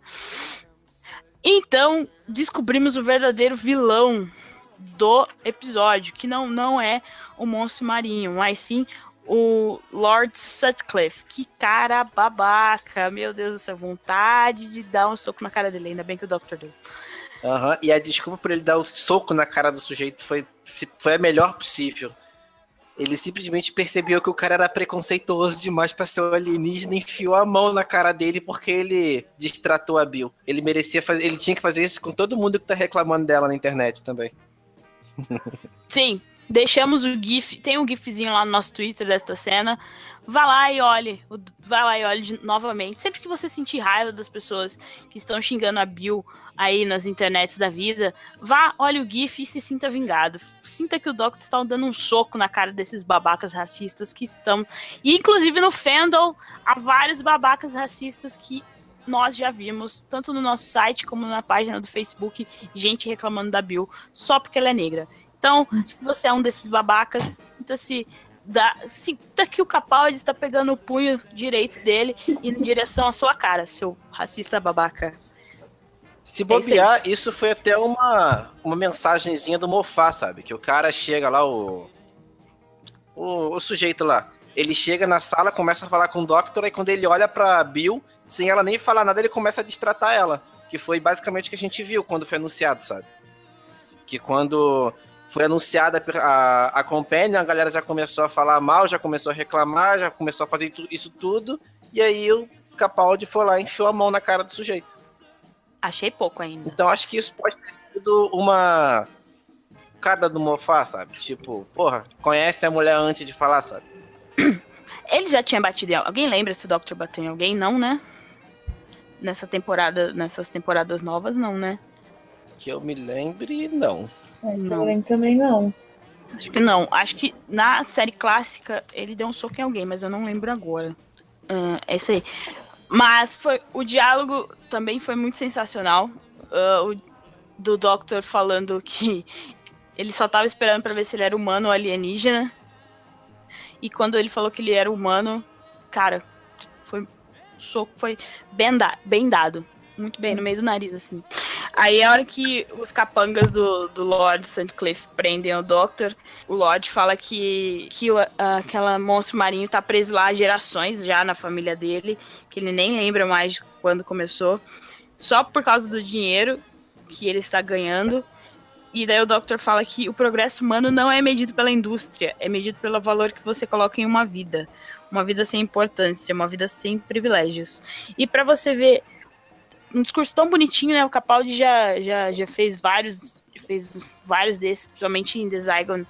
Então, descobrimos o verdadeiro vilão do episódio, que não, não é o monstro marinho, mas sim o Lord Sutcliffe. Que cara babaca. Meu Deus do céu, vontade de dar um soco na cara dele. Ainda bem que o Doctor deu. Uhum. E a desculpa por ele dar o um soco na cara do sujeito foi, foi a melhor possível. Ele simplesmente percebeu que o cara era preconceituoso demais para ser um alienígena e enfiou a mão na cara dele porque ele distratou a Bill. Ele merecia fazer, ele tinha que fazer isso com todo mundo que tá reclamando dela na internet também. Sim, Deixamos o GIF, tem um GIFzinho lá no nosso Twitter desta cena. Vá lá e olhe, vá lá e olhe de, novamente. Sempre que você sentir raiva das pessoas que estão xingando a Bill aí nas internets da vida, vá, olhe o GIF e se sinta vingado. Sinta que o Doctor está dando um soco na cara desses babacas racistas que estão. E inclusive no fandom, há vários babacas racistas que nós já vimos, tanto no nosso site como na página do Facebook, gente reclamando da Bill só porque ela é negra. Então, se você é um desses babacas, sinta-se. Da, sinta que o Capaldi está pegando o punho direito dele e em direção à sua cara, seu racista babaca. Se bobear, é isso, isso, foi até uma, uma mensagenzinha do Mofá, sabe? Que o cara chega lá, o, o, o sujeito lá, ele chega na sala, começa a falar com o Doctor, e quando ele olha pra Bill, sem ela nem falar nada, ele começa a distratar ela. Que foi basicamente o que a gente viu quando foi anunciado, sabe? Que quando foi anunciada a, a Companion, a galera já começou a falar mal, já começou a reclamar, já começou a fazer isso tudo, e aí o Capaldi foi lá e enfiou a mão na cara do sujeito. Achei pouco ainda. Então acho que isso pode ter sido uma cada do Mofá, sabe? Tipo, porra, conhece a mulher antes de falar, sabe? Ele já tinha batido em alguém. lembra se o Doctor bateu em alguém? Não, né? Nessa temporada, nessas temporadas novas, não, né? Que eu me lembre, não. É, não. também não. Acho que não. Acho que na série clássica ele deu um soco em alguém, mas eu não lembro agora. Uh, é isso aí. Mas foi, o diálogo também foi muito sensacional. Uh, o, do Doctor falando que ele só tava esperando para ver se ele era humano ou alienígena. E quando ele falou que ele era humano, cara, foi soco foi bem, da, bem dado. Muito bem, no meio do nariz, assim. Aí a hora que os capangas do, do Lord Sandcliffe prendem o Doctor, o Lord fala que, que o, aquela monstro marinho tá preso lá há gerações já na família dele, que ele nem lembra mais de quando começou, só por causa do dinheiro que ele está ganhando. E daí o Doctor fala que o progresso humano não é medido pela indústria, é medido pelo valor que você coloca em uma vida. Uma vida sem importância, uma vida sem privilégios. E para você ver um discurso tão bonitinho, né? O Capaldi já, já, já fez vários fez vários desses, principalmente em The Zygon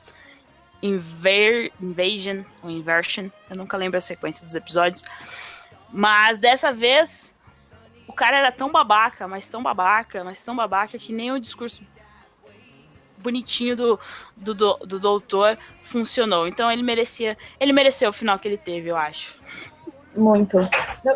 Inver Invasion ou Inversion. Eu nunca lembro a sequência dos episódios. Mas dessa vez o cara era tão babaca, mas tão babaca, mas tão babaca que nem o discurso bonitinho do, do, do, do doutor funcionou. Então ele merecia, ele mereceu o final que ele teve, eu acho. Muito.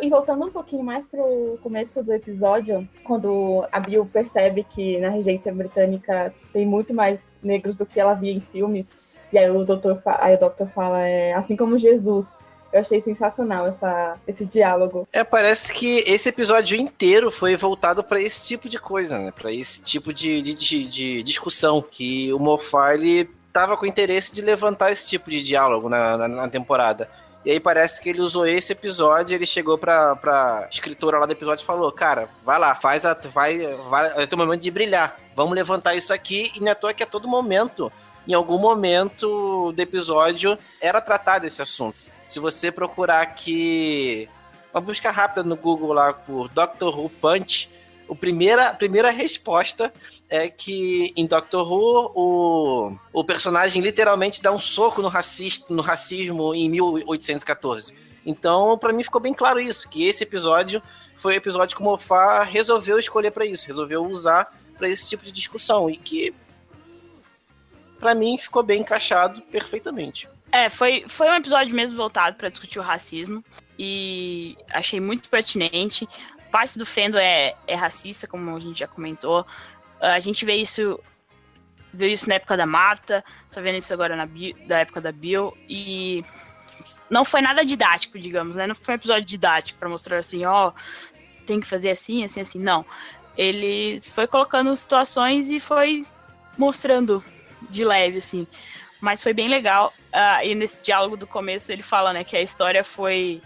E voltando um pouquinho mais pro começo do episódio, quando a Bill percebe que na regência britânica tem muito mais negros do que ela via em filmes, e aí o doutor, aí o doutor fala, é, assim como Jesus, Eu achei sensacional essa, esse diálogo. É, parece que esse episódio inteiro foi voltado para esse tipo de coisa, né? Para esse tipo de, de, de, de, discussão. Que o Moffat, ele tava com interesse de levantar esse tipo de diálogo na, na, na temporada. E aí parece que ele usou esse episódio, ele chegou pra, pra escritora lá do episódio e falou, cara, vai lá, faz a. Vai, vai, é teu momento de brilhar. Vamos levantar isso aqui. E não é à toa que a todo momento, em algum momento do episódio, era tratado esse assunto. Se você procurar aqui. Uma busca rápida no Google lá por Doctor Who Punch, a primeira, a primeira resposta é que em Doctor Who o, o personagem literalmente dá um soco no, racista, no racismo em 1814. Então, para mim ficou bem claro isso, que esse episódio foi o episódio que o Moffat resolveu escolher para isso, resolveu usar para esse tipo de discussão e que para mim ficou bem encaixado perfeitamente. É, foi, foi um episódio mesmo voltado para discutir o racismo e achei muito pertinente parte do fandom é, é racista, como a gente já comentou. A gente vê isso viu isso na época da Marta, tô vendo isso agora na da época da Bill e não foi nada didático, digamos, né? Não foi um episódio didático para mostrar assim, ó, oh, tem que fazer assim, assim, assim. Não. Ele foi colocando situações e foi mostrando de leve, assim. Mas foi bem legal. Uh, e nesse diálogo do começo ele fala, né, que a história foi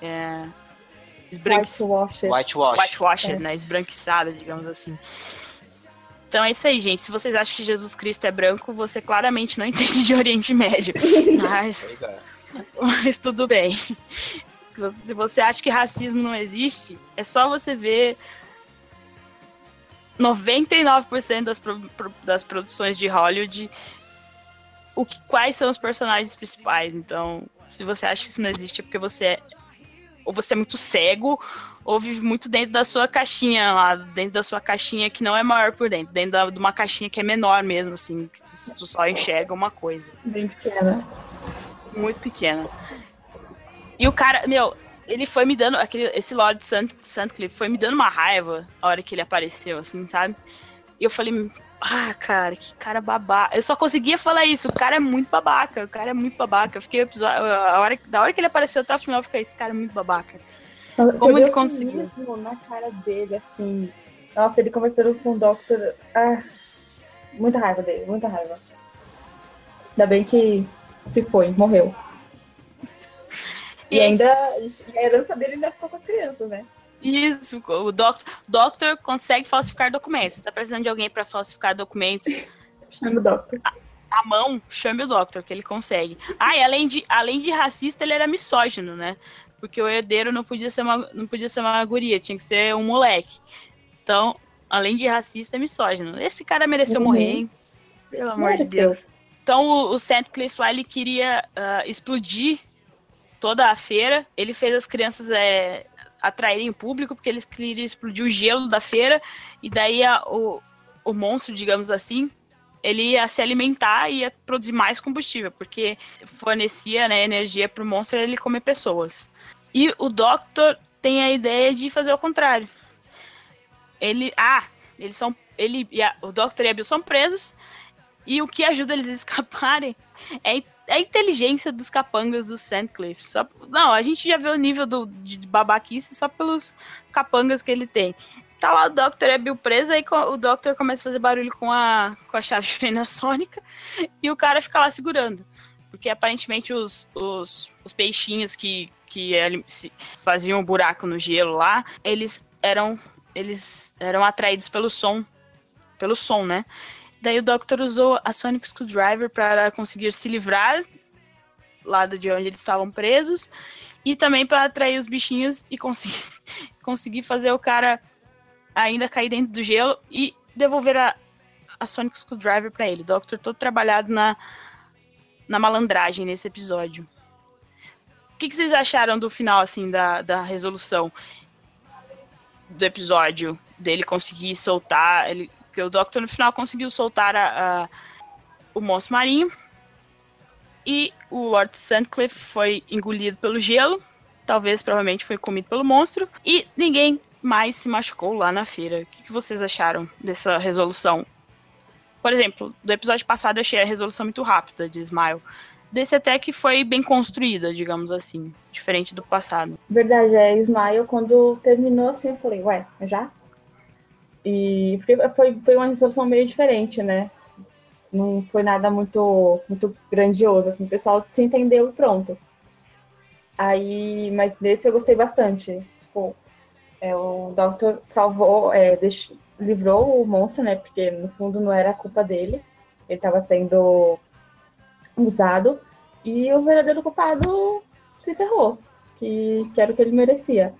é, Whitewashed. Whitewashed, Whitewashed é. né? Esbranquiçada, digamos assim. Então é isso aí, gente. Se vocês acham que Jesus Cristo é branco, você claramente não entende de Oriente Médio. Mas, é. mas tudo bem. Se você acha que racismo não existe, é só você ver 99% das, das produções de Hollywood o que, quais são os personagens principais. Então, se você acha que isso não existe, é porque você é ou você é muito cego, ou vive muito dentro da sua caixinha lá, dentro da sua caixinha que não é maior por dentro, dentro da, de uma caixinha que é menor mesmo, assim, que tu só enxerga uma coisa. Bem pequena. Muito pequena. E o cara, meu, ele foi me dando, aquele, esse Lord Sant, Santcliffe foi me dando uma raiva a hora que ele apareceu, assim, sabe? E eu falei, ah, cara, que cara babaca. Eu só conseguia falar isso. O cara é muito babaca. O cara é muito babaca. Eu fiquei. A hora, da hora que ele apareceu até o final, eu fiquei, esse cara é muito babaca. Como ele conseguiu? Na cara dele, assim. Nossa, ele conversando com o Doctor. Ah, muita raiva dele, muita raiva. Ainda bem que se foi, morreu. E, e ainda. E a herança dele ainda ficou com as crianças, né? Isso, o doctor, doctor consegue falsificar documentos. Tá precisando de alguém para falsificar documentos? Chame o doctor. A, a, mão, chame o doctor, que ele consegue. Ah, e além de, além de racista, ele era misógino, né? Porque o herdeiro não podia ser uma, não podia ser uma guria, tinha que ser um moleque. Então, além de racista, é misógino. Esse cara mereceu uhum. morrer, hein? Pelo amor mereceu. de Deus. Então, o, o Sandcliffe lá, ele queria uh, explodir toda a feira. Ele fez as crianças é, atraírem público, porque eles queriam explodir o gelo da feira, e daí a, o, o monstro, digamos assim, ele ia se alimentar e ia produzir mais combustível, porque fornecia né, energia para o monstro ele comer pessoas. E o Doctor tem a ideia de fazer o contrário. Ele. Ah, eles são. Ele, a, o Doctor e a Bill são presos. E o que ajuda eles a escaparem é é a inteligência dos capangas do Sandcliffe. Só, não, a gente já vê o nível do, de babaquice só pelos capangas que ele tem. Tá lá o Doctor é Bill preso, aí o Doctor começa a fazer barulho com a, com a chave de sônica e o cara fica lá segurando. Porque aparentemente os, os, os peixinhos que, que faziam um buraco no gelo lá, eles eram, eles eram atraídos pelo som. Pelo som, né? Daí o Doctor usou a Sonic Screwdriver para conseguir se livrar lá de onde eles estavam presos e também para atrair os bichinhos e conseguir, conseguir fazer o cara ainda cair dentro do gelo e devolver a, a Sonic Screwdriver para ele. Doctor todo trabalhado na, na malandragem nesse episódio. O que, que, vocês acharam do final, assim, da, da resolução do episódio? Dele conseguir soltar, ele porque o Doctor no final conseguiu soltar a, a, o monstro marinho. E o Lord Sandcliffe foi engolido pelo gelo. Talvez, provavelmente, foi comido pelo monstro. E ninguém mais se machucou lá na feira. O que, que vocês acharam dessa resolução? Por exemplo, do episódio passado eu achei a resolução muito rápida de Smile. desse até que foi bem construída, digamos assim, diferente do passado. Verdade, é, Smile, quando terminou assim, eu falei, ué, já? E foi, foi uma resolução meio diferente, né? Não foi nada muito, muito grandioso, assim, o pessoal se entendeu e pronto. Aí, mas desse eu gostei bastante. É, o Doctor salvou, é, livrou o monstro, né? Porque no fundo não era culpa dele. Ele estava sendo usado. E o verdadeiro culpado se ferrou, que, que era o que ele merecia.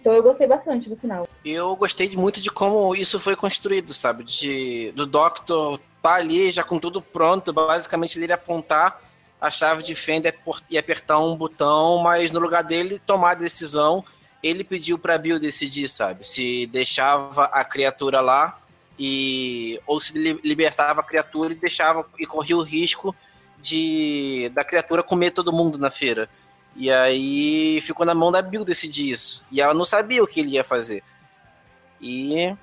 Então eu gostei bastante do final. Eu gostei muito de como isso foi construído, sabe? De, do Doctor tá ali já com tudo pronto, basicamente ele apontar a chave de fenda e apertar um botão, mas no lugar dele tomar a decisão, ele pediu para Bill decidir, sabe? Se deixava a criatura lá e ou se libertava a criatura e deixava e corria o risco de da criatura comer todo mundo na feira. E aí ficou na mão da Bill decidir isso. E ela não sabia o que ele ia fazer. E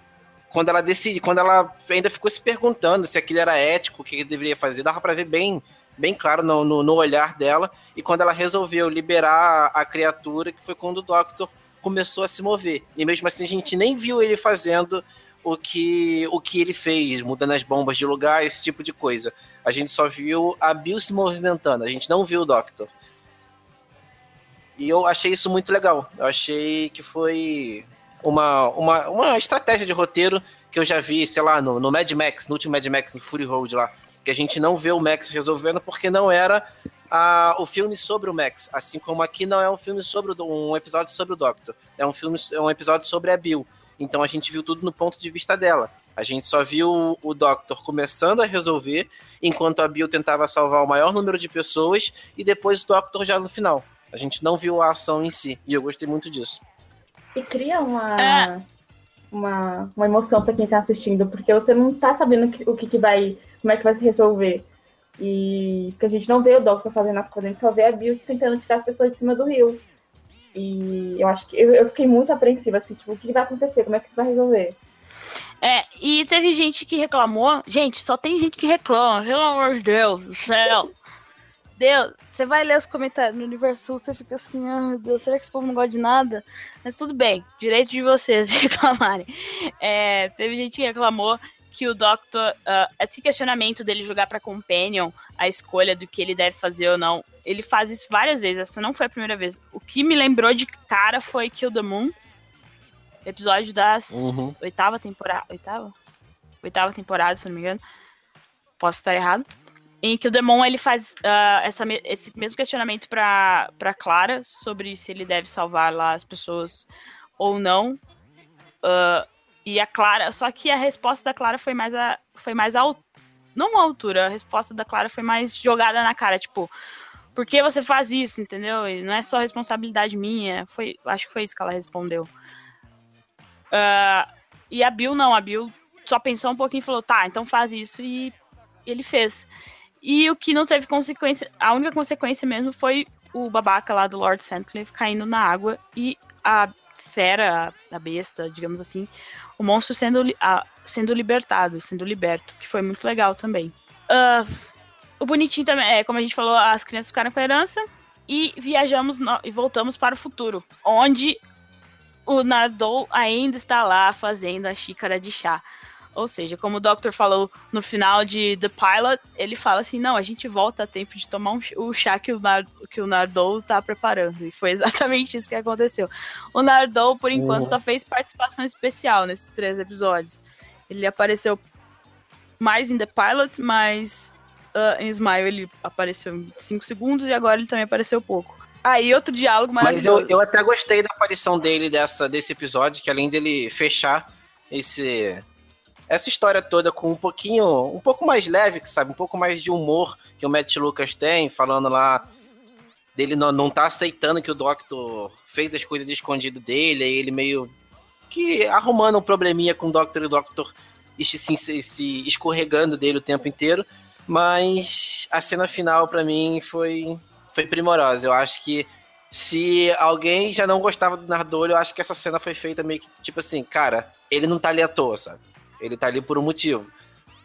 quando ela decide, quando ela ainda ficou se perguntando se aquilo era ético, o que deveria fazer, dava para ver bem, bem claro no, no, no, olhar dela. E quando ela resolveu liberar a criatura, que foi quando o Doctor começou a se mover. E mesmo assim a gente nem viu ele fazendo o que, o que ele fez, mudando as bombas de lugar, esse tipo de coisa. A gente só viu a Bill se movimentando, a gente não viu o Doctor. E eu achei isso muito legal. Eu achei que foi uma, uma, uma estratégia de roteiro que eu já vi, sei lá, no, no Mad Max, no último Mad Max, no Fury Road lá. Que a gente não vê o Max resolvendo porque não era a, o filme sobre o Max. Assim como aqui não é um filme sobre um episódio sobre o Doctor. É um filme, é um episódio sobre a Bill. Então a gente viu tudo no ponto de vista dela. A gente só viu o Doctor começando a resolver, enquanto a Bill tentava salvar o maior número de pessoas, e depois o Doctor já no final. A gente não viu a ação em si, e eu gostei muito disso. E cria uma, é. uma, uma emoção para quem tá assistindo, porque você não tá sabendo o que, que vai, como é que vai se resolver. E porque a gente não vê o Doctor fazendo as coisas, a gente só vê a Bill tentando tirar as pessoas de cima do rio. E eu acho que eu, eu fiquei muito apreensiva, assim, tipo, o que vai acontecer? Como é que vai resolver? É, e teve gente que reclamou. Gente, só tem gente que reclama, pelo amor de Deus do céu. Deus, você vai ler os comentários no Universo, você fica assim, ah, meu Deus, será que esse povo não gosta de nada? Mas tudo bem, direito de vocês de reclamarem. É, teve gente que reclamou que o Doctor, uh, esse questionamento dele jogar para Companion a escolha do que ele deve fazer ou não, ele faz isso várias vezes, essa não foi a primeira vez. O que me lembrou de cara foi Kill the Moon, episódio das uhum. oitava temporada, oitava? Oitava temporada, se não me engano. Posso estar errado. Em que o Demon ele faz uh, essa, esse mesmo questionamento para Clara sobre se ele deve salvar lá as pessoas ou não. Uh, e a Clara, só que a resposta da Clara foi mais a foi mais a não a altura, a resposta da Clara foi mais jogada na cara, tipo, por que você faz isso, entendeu? E não é só responsabilidade minha, foi, acho que foi isso que ela respondeu. Uh, e a Bill não, a Bill só pensou um pouquinho e falou, tá, então faz isso e ele fez. E o que não teve consequência, a única consequência mesmo foi o babaca lá do Lord Sandcliffe caindo na água e a fera, a besta, digamos assim, o monstro sendo, a, sendo libertado, sendo liberto, que foi muito legal também. Uh, o bonitinho também, é, como a gente falou, as crianças ficaram com a herança e viajamos no, e voltamos para o futuro, onde o Nardou ainda está lá fazendo a xícara de chá. Ou seja, como o Doctor falou no final de The Pilot, ele fala assim: não, a gente volta a tempo de tomar um, o chá que o, Nar, que o Nardou está preparando. E foi exatamente isso que aconteceu. O Nardou, por enquanto, uhum. só fez participação especial nesses três episódios. Ele apareceu mais em The Pilot, mas uh, em Smile ele apareceu em 5 segundos e agora ele também apareceu pouco. Aí, outro diálogo maravilhoso. Mas eu, eu até gostei da aparição dele dessa, desse episódio, que além dele fechar esse essa história toda com um pouquinho, um pouco mais leve, sabe? Um pouco mais de humor que o Matt Lucas tem, falando lá dele não, não tá aceitando que o Doctor fez as coisas escondido dele, aí ele meio que arrumando um probleminha com o Doctor e o Doctor se, se, se escorregando dele o tempo inteiro. Mas a cena final, para mim, foi, foi primorosa. Eu acho que se alguém já não gostava do Nardolho, eu acho que essa cena foi feita meio que tipo assim, cara, ele não tá ali à toa, sabe? Ele tá ali por um motivo.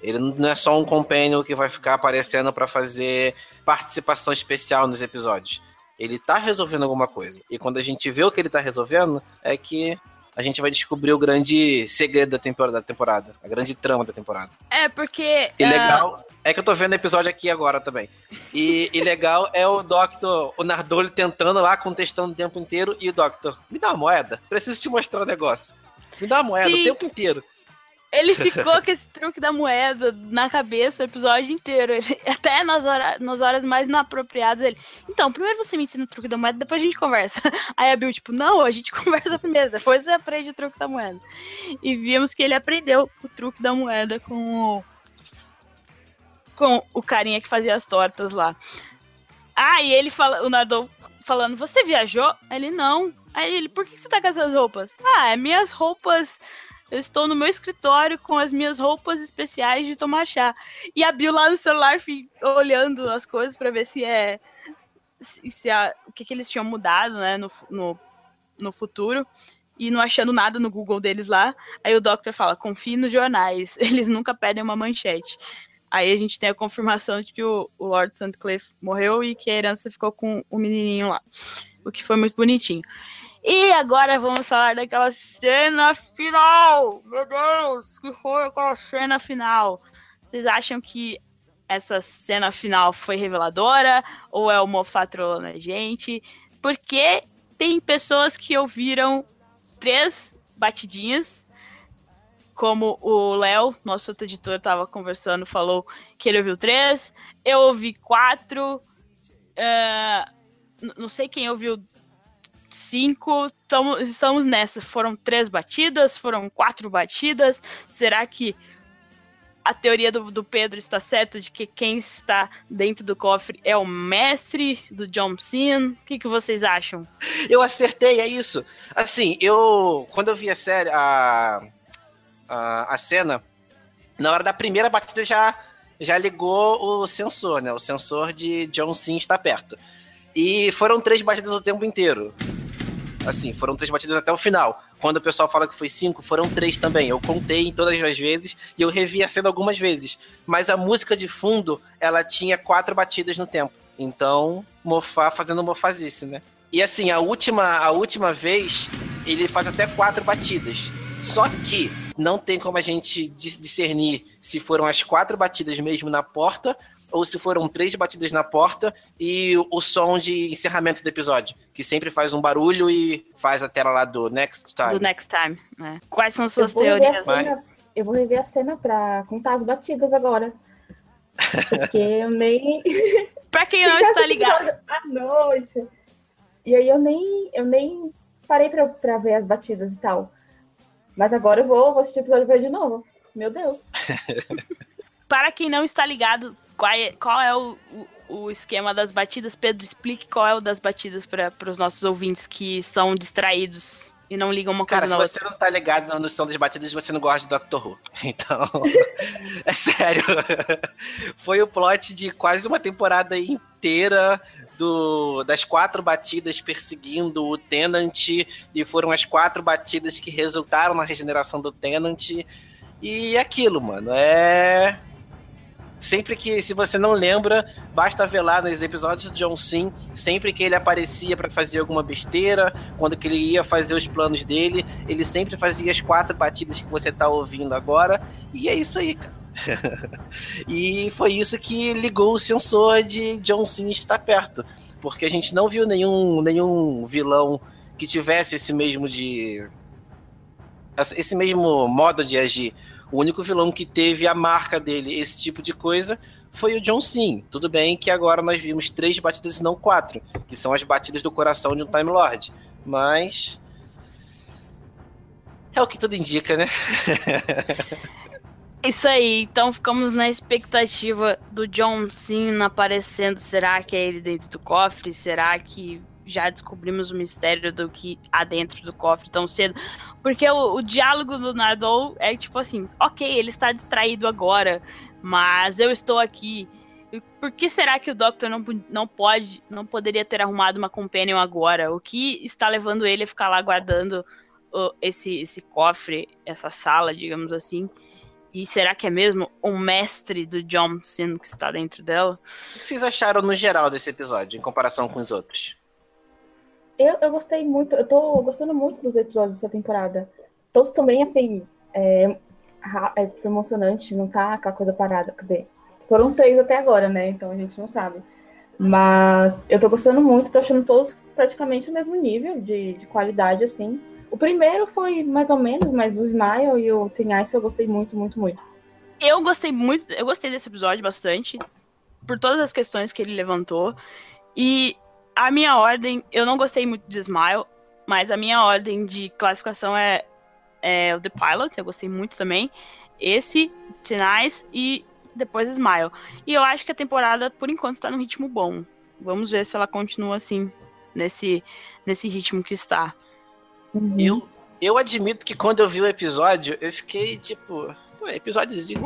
Ele não é só um companion que vai ficar aparecendo para fazer participação especial nos episódios. Ele tá resolvendo alguma coisa. E quando a gente vê o que ele tá resolvendo, é que a gente vai descobrir o grande segredo da temporada, da temporada a grande trama da temporada. É, porque. E legal. Uh... É que eu tô vendo o episódio aqui agora também. E, e legal é o Doctor, o Nardole tentando lá, contestando o tempo inteiro, e o Doctor, me dá uma moeda, preciso te mostrar um negócio. Me dá uma moeda Sim. o tempo inteiro. Ele ficou com esse truque da moeda na cabeça o episódio inteiro. Ele, até nas, hora, nas horas mais inapropriadas, ele. Então, primeiro você me ensina o truque da moeda, depois a gente conversa. Aí a Bill, tipo, não, a gente conversa primeiro, depois você aprende o truque da moeda. E vimos que ele aprendeu o truque da moeda com o. Com o carinha que fazia as tortas lá. Ah, e ele fala, o Nardon falando, você viajou? Ele, não. Aí ele, por que você tá com essas roupas? Ah, é minhas roupas eu estou no meu escritório com as minhas roupas especiais de tomar chá. E a Bill lá no celular olhando as coisas para ver se é. Se, se a, o que, que eles tinham mudado, né, no, no, no futuro. E não achando nada no Google deles lá. Aí o Doctor fala: confie nos jornais, eles nunca pedem uma manchete. Aí a gente tem a confirmação de que o, o Lord Sutcliffe morreu e que a herança ficou com o menininho lá. O que foi muito bonitinho. E agora vamos falar daquela cena final. Meu Deus, que foi aquela cena final? Vocês acham que essa cena final foi reveladora ou é o Moffat a gente? Porque tem pessoas que ouviram três batidinhas, como o Léo, nosso outro editor, estava conversando, falou que ele ouviu três. Eu ouvi quatro. Uh, não sei quem ouviu cinco, tamo, estamos nessa. Foram três batidas, foram quatro batidas. Será que a teoria do, do, Pedro está certa de que quem está dentro do cofre é o mestre do John Cena? O que, que vocês acham? Eu acertei, é isso. Assim, eu. Quando eu vi a série, a, a, a cena, na hora da primeira batida já, já ligou o sensor, né? O sensor de John Cena está perto. E foram três batidas o tempo inteiro. Assim, foram três batidas até o final. Quando o pessoal fala que foi cinco, foram três também. Eu contei em todas as vezes e eu revi a cena algumas vezes. Mas a música de fundo, ela tinha quatro batidas no tempo. Então, mofar fazendo mofazice, né? E assim, a última, a última vez, ele faz até quatro batidas. Só que não tem como a gente discernir se foram as quatro batidas mesmo na porta ou se foram três batidas na porta e o som de encerramento do episódio, que sempre faz um barulho e faz a tela lá do Next Time. Do Next Time, né? Quais são suas teorias? Cena, eu vou rever a cena pra contar as batidas agora. Porque eu nem. pra quem não está ligado. À noite. E aí eu nem, eu nem parei pra, pra ver as batidas e tal. Mas agora eu vou, vou assistir o episódio de novo. Meu Deus. Para quem não está ligado, qual é, qual é o, o, o, esquema das batidas? Pedro, explique qual é o das batidas para os nossos ouvintes que são distraídos e não ligam uma coisa Cara, na outra. Se você não tá ligado na noção das batidas, você não gosta de Doctor Who. Então, é sério. Foi o plot de quase uma temporada inteira do, das quatro batidas perseguindo o Tenant e foram as quatro batidas que resultaram na regeneração do Tenant. E aquilo, mano, é sempre que, se você não lembra, basta ver lá nos episódios de John Sim, sempre que ele aparecia para fazer alguma besteira, quando que ele ia fazer os planos dele, ele sempre fazia as quatro batidas que você tá ouvindo agora, e é isso aí, cara. e foi isso que ligou o sensor de John Sim estar perto, porque a gente não viu nenhum, nenhum vilão que tivesse esse mesmo de esse mesmo modo de agir. O único vilão que teve a marca dele, esse tipo de coisa, foi o John Sim. Tudo bem que agora nós vimos três batidas e não quatro, que são as batidas do coração de um Time Lord. Mas. É o que tudo indica, né? Isso aí, então ficamos na expectativa do John Cena aparecendo. Será que é ele dentro do cofre? Será que já descobrimos o mistério do que há dentro do cofre tão cedo. Porque o, o diálogo do Nardole é tipo assim: ok, ele está distraído agora, mas eu estou aqui. Por que será que o Doctor não, não pode, não poderia ter arrumado uma companion agora? O que está levando ele a ficar lá guardando esse, esse cofre, essa sala, digamos assim? E será que é mesmo o mestre do Johnson que está dentro dela? O que vocês acharam no geral desse episódio, em comparação com os outros? Eu, eu gostei muito, eu tô gostando muito dos episódios dessa temporada. Todos também, assim, é, é emocionante, não tá aquela coisa parada. Quer dizer, foram três até agora, né? Então a gente não sabe. Mas eu tô gostando muito, tô achando todos praticamente o mesmo nível de, de qualidade, assim. O primeiro foi mais ou menos, mas o Smile e o Tin Ice eu gostei muito, muito, muito. Eu gostei muito, eu gostei desse episódio bastante, por todas as questões que ele levantou. E a minha ordem, eu não gostei muito de Smile, mas a minha ordem de classificação é, é o The Pilot, eu gostei muito também. Esse, Ice e depois Smile. E eu acho que a temporada, por enquanto, tá num ritmo bom. Vamos ver se ela continua assim, nesse, nesse ritmo que está. Uhum. Eu, eu admito que quando eu vi o episódio, eu fiquei tipo. Episódiozinho.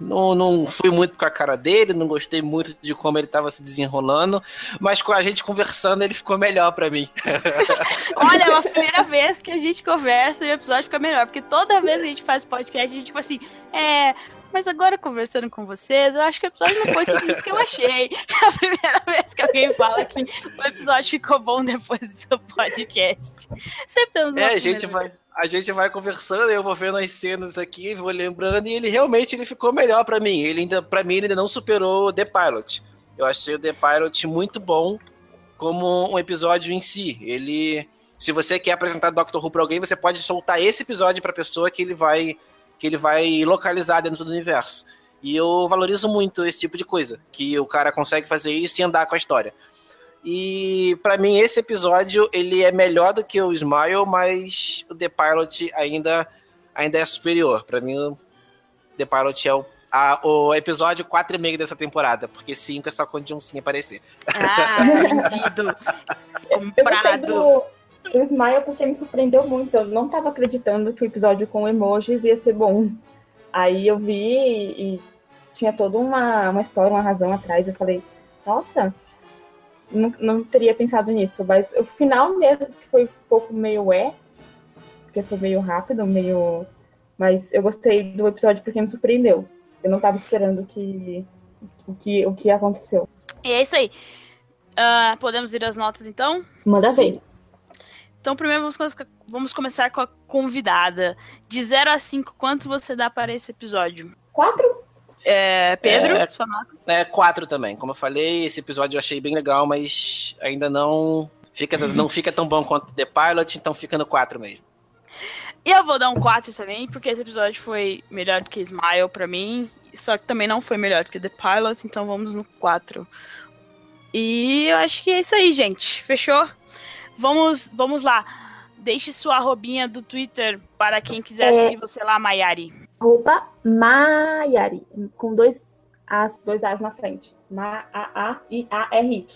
Não, não fui muito com a cara dele, não gostei muito de como ele estava se desenrolando, mas com a gente conversando ele ficou melhor para mim. Olha, é a primeira vez que a gente conversa e o episódio fica melhor, porque toda vez que a gente faz podcast, a gente, tipo assim, é, mas agora conversando com vocês, eu acho que o episódio não foi tudo isso que eu achei. É a primeira vez que alguém fala que o episódio ficou bom depois do podcast. Sempre temos É, a gente vai a gente vai conversando, eu vou vendo as cenas aqui, vou lembrando, e ele realmente ele ficou melhor para mim. Ele ainda, para mim, ele ainda não superou The Pilot. Eu achei o The Pilot muito bom como um episódio em si. Ele, se você quer apresentar Doctor Who para alguém, você pode soltar esse episódio para pessoa que ele vai que ele vai localizar dentro do universo. E eu valorizo muito esse tipo de coisa, que o cara consegue fazer isso e andar com a história. E para mim esse episódio ele é melhor do que o Smile, mas o The Pilot ainda ainda é superior. Para mim o The Pilot é o, a, o episódio 4,5 dessa temporada, porque 5 é só quando um sim aparecer. Ah, entendido. Comprado. O Smile porque me surpreendeu muito. Eu não tava acreditando que o episódio com emojis ia ser bom. Aí eu vi e, e tinha toda uma, uma história, uma razão atrás. Eu falei, nossa, não, não teria pensado nisso. Mas o final mesmo, que foi um pouco meio é, porque foi meio rápido, meio. Mas eu gostei do episódio porque me surpreendeu. Eu não tava esperando que, o, que, o que aconteceu. E é isso aí. Uh, podemos ir às notas então? Manda Sim. ver. Então, primeiro vamos, vamos começar com a convidada. De 0 a 5, quanto você dá para esse episódio? 4? É, Pedro, é, sua nota? É, 4 também. Como eu falei, esse episódio eu achei bem legal, mas ainda não fica, não fica tão bom quanto The Pilot, então fica no 4 mesmo. E eu vou dar um 4 também, porque esse episódio foi melhor do que Smile para mim, só que também não foi melhor do que The Pilot, então vamos no 4. E eu acho que é isso aí, gente. Fechou? Vamos, vamos lá. Deixe sua arrobinha do Twitter para quem quiser é... seguir você lá, Maiari. Arroba Maiari, com dois As, dois As na frente. Ma-A-A-I-A-R-Y.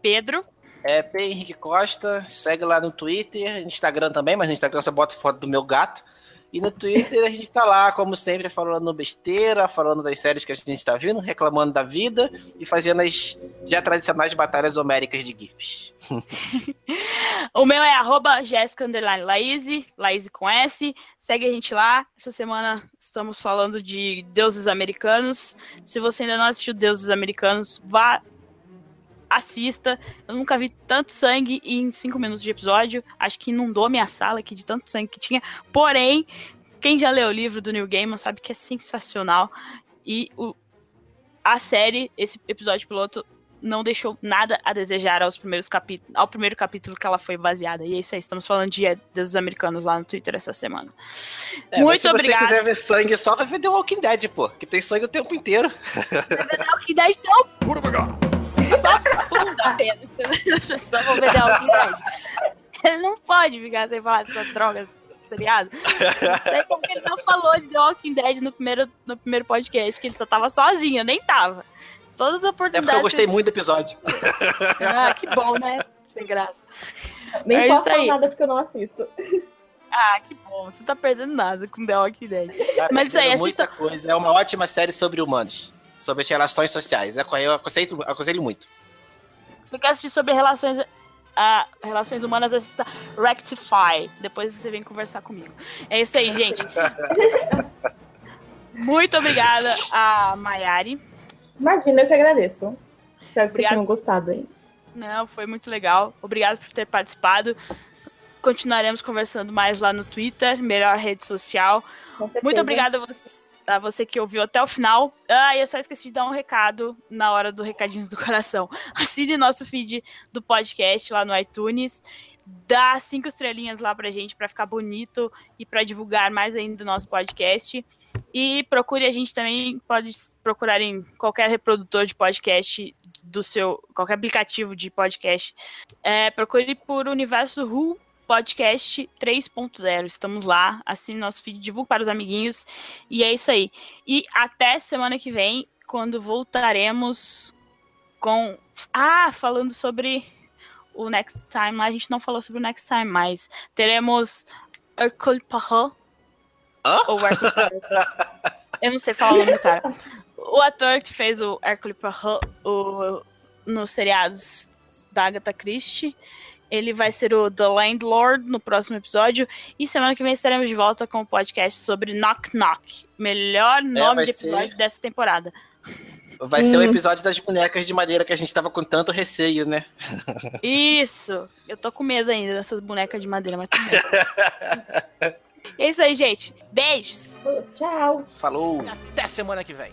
Pedro. É P. Henrique Costa, segue lá no Twitter, Instagram também, mas no Instagram você bota foto do meu gato. E no Twitter a gente tá lá, como sempre, falando besteira, falando das séries que a gente tá vindo, reclamando da vida e fazendo as já tradicionais batalhas homéricas de GIFs. o meu é arroba Jéssica com S. Segue a gente lá. Essa semana estamos falando de deuses americanos. Se você ainda não assistiu Deuses Americanos, vá assista. Eu nunca vi tanto sangue em cinco minutos de episódio. Acho que inundou minha sala aqui de tanto sangue que tinha. Porém, quem já leu o livro do Neil Gaiman sabe que é sensacional. E o, a série, esse episódio piloto, não deixou nada a desejar aos primeiros capítulos, ao primeiro capítulo que ela foi baseada. E é isso aí, estamos falando de dos americanos lá no Twitter essa semana. É, Muito se obrigado. Se você quiser ver sangue, só vai ver The Walking Dead, pô, que tem sangue o tempo inteiro. The Walking Dead não. Bunda, Pedro. As pessoas vão ver The Walking Dead. Ele não pode ficar sem falar dessas drogas, tá ligado? Sei como ele não falou de The Walking Dead no primeiro, no primeiro podcast, que ele só tava sozinho, eu nem tava. Todas as oportunidades. É porque eu gostei muito do episódio. Ah, que bom, né? Sem graça. Nem é posso falar nada porque eu não assisto. Ah, que bom. Você tá perdendo nada com The Walking Dead. Tá Mas isso aí, assista... muita coisa. É uma ótima série sobre humanos sobre as relações sociais. É eu aconselho, aconselho muito. Você quer assistir sobre relações, uh, relações humanas, assista Rectify. Depois você vem conversar comigo. É isso aí, gente. Muito obrigada a Maiari. Imagina, eu que agradeço. Espero que vocês tenham gostado aí. Não, foi muito legal. Obrigado por ter participado. Continuaremos conversando mais lá no Twitter, melhor rede social. Muito obrigada a você, a você que ouviu até o final. Ah, eu só esqueci de dar um recado na hora do Recadinhos do Coração. Assine nosso feed do podcast lá no iTunes. Dá cinco estrelinhas lá pra gente pra ficar bonito e pra divulgar mais ainda o nosso podcast. E procure a gente também, pode procurar em qualquer reprodutor de podcast do seu, qualquer aplicativo de podcast. É, procure por Universo Who Podcast 3.0. Estamos lá, assine nosso feed, divulgue para os amiguinhos. E é isso aí. E até semana que vem, quando voltaremos com. Ah, falando sobre o Next Time. A gente não falou sobre o Next Time, mas teremos Hercule Poirot. Hã? Ou Hercule Poirot. Eu não sei falar o nome do cara. O ator que fez o Hercule Poirot o, nos seriados da Agatha Christie. Ele vai ser o The Landlord no próximo episódio. E semana que vem estaremos de volta com o podcast sobre Knock Knock. Melhor nome É, de episódio ser- dessa temporada. Vai ser o Hum. episódio das bonecas de madeira que a gente tava com tanto receio, né? Isso! Eu tô com medo ainda dessas bonecas de madeira, mas. É isso aí, gente. Beijos! Tchau. Falou! Até semana que vem!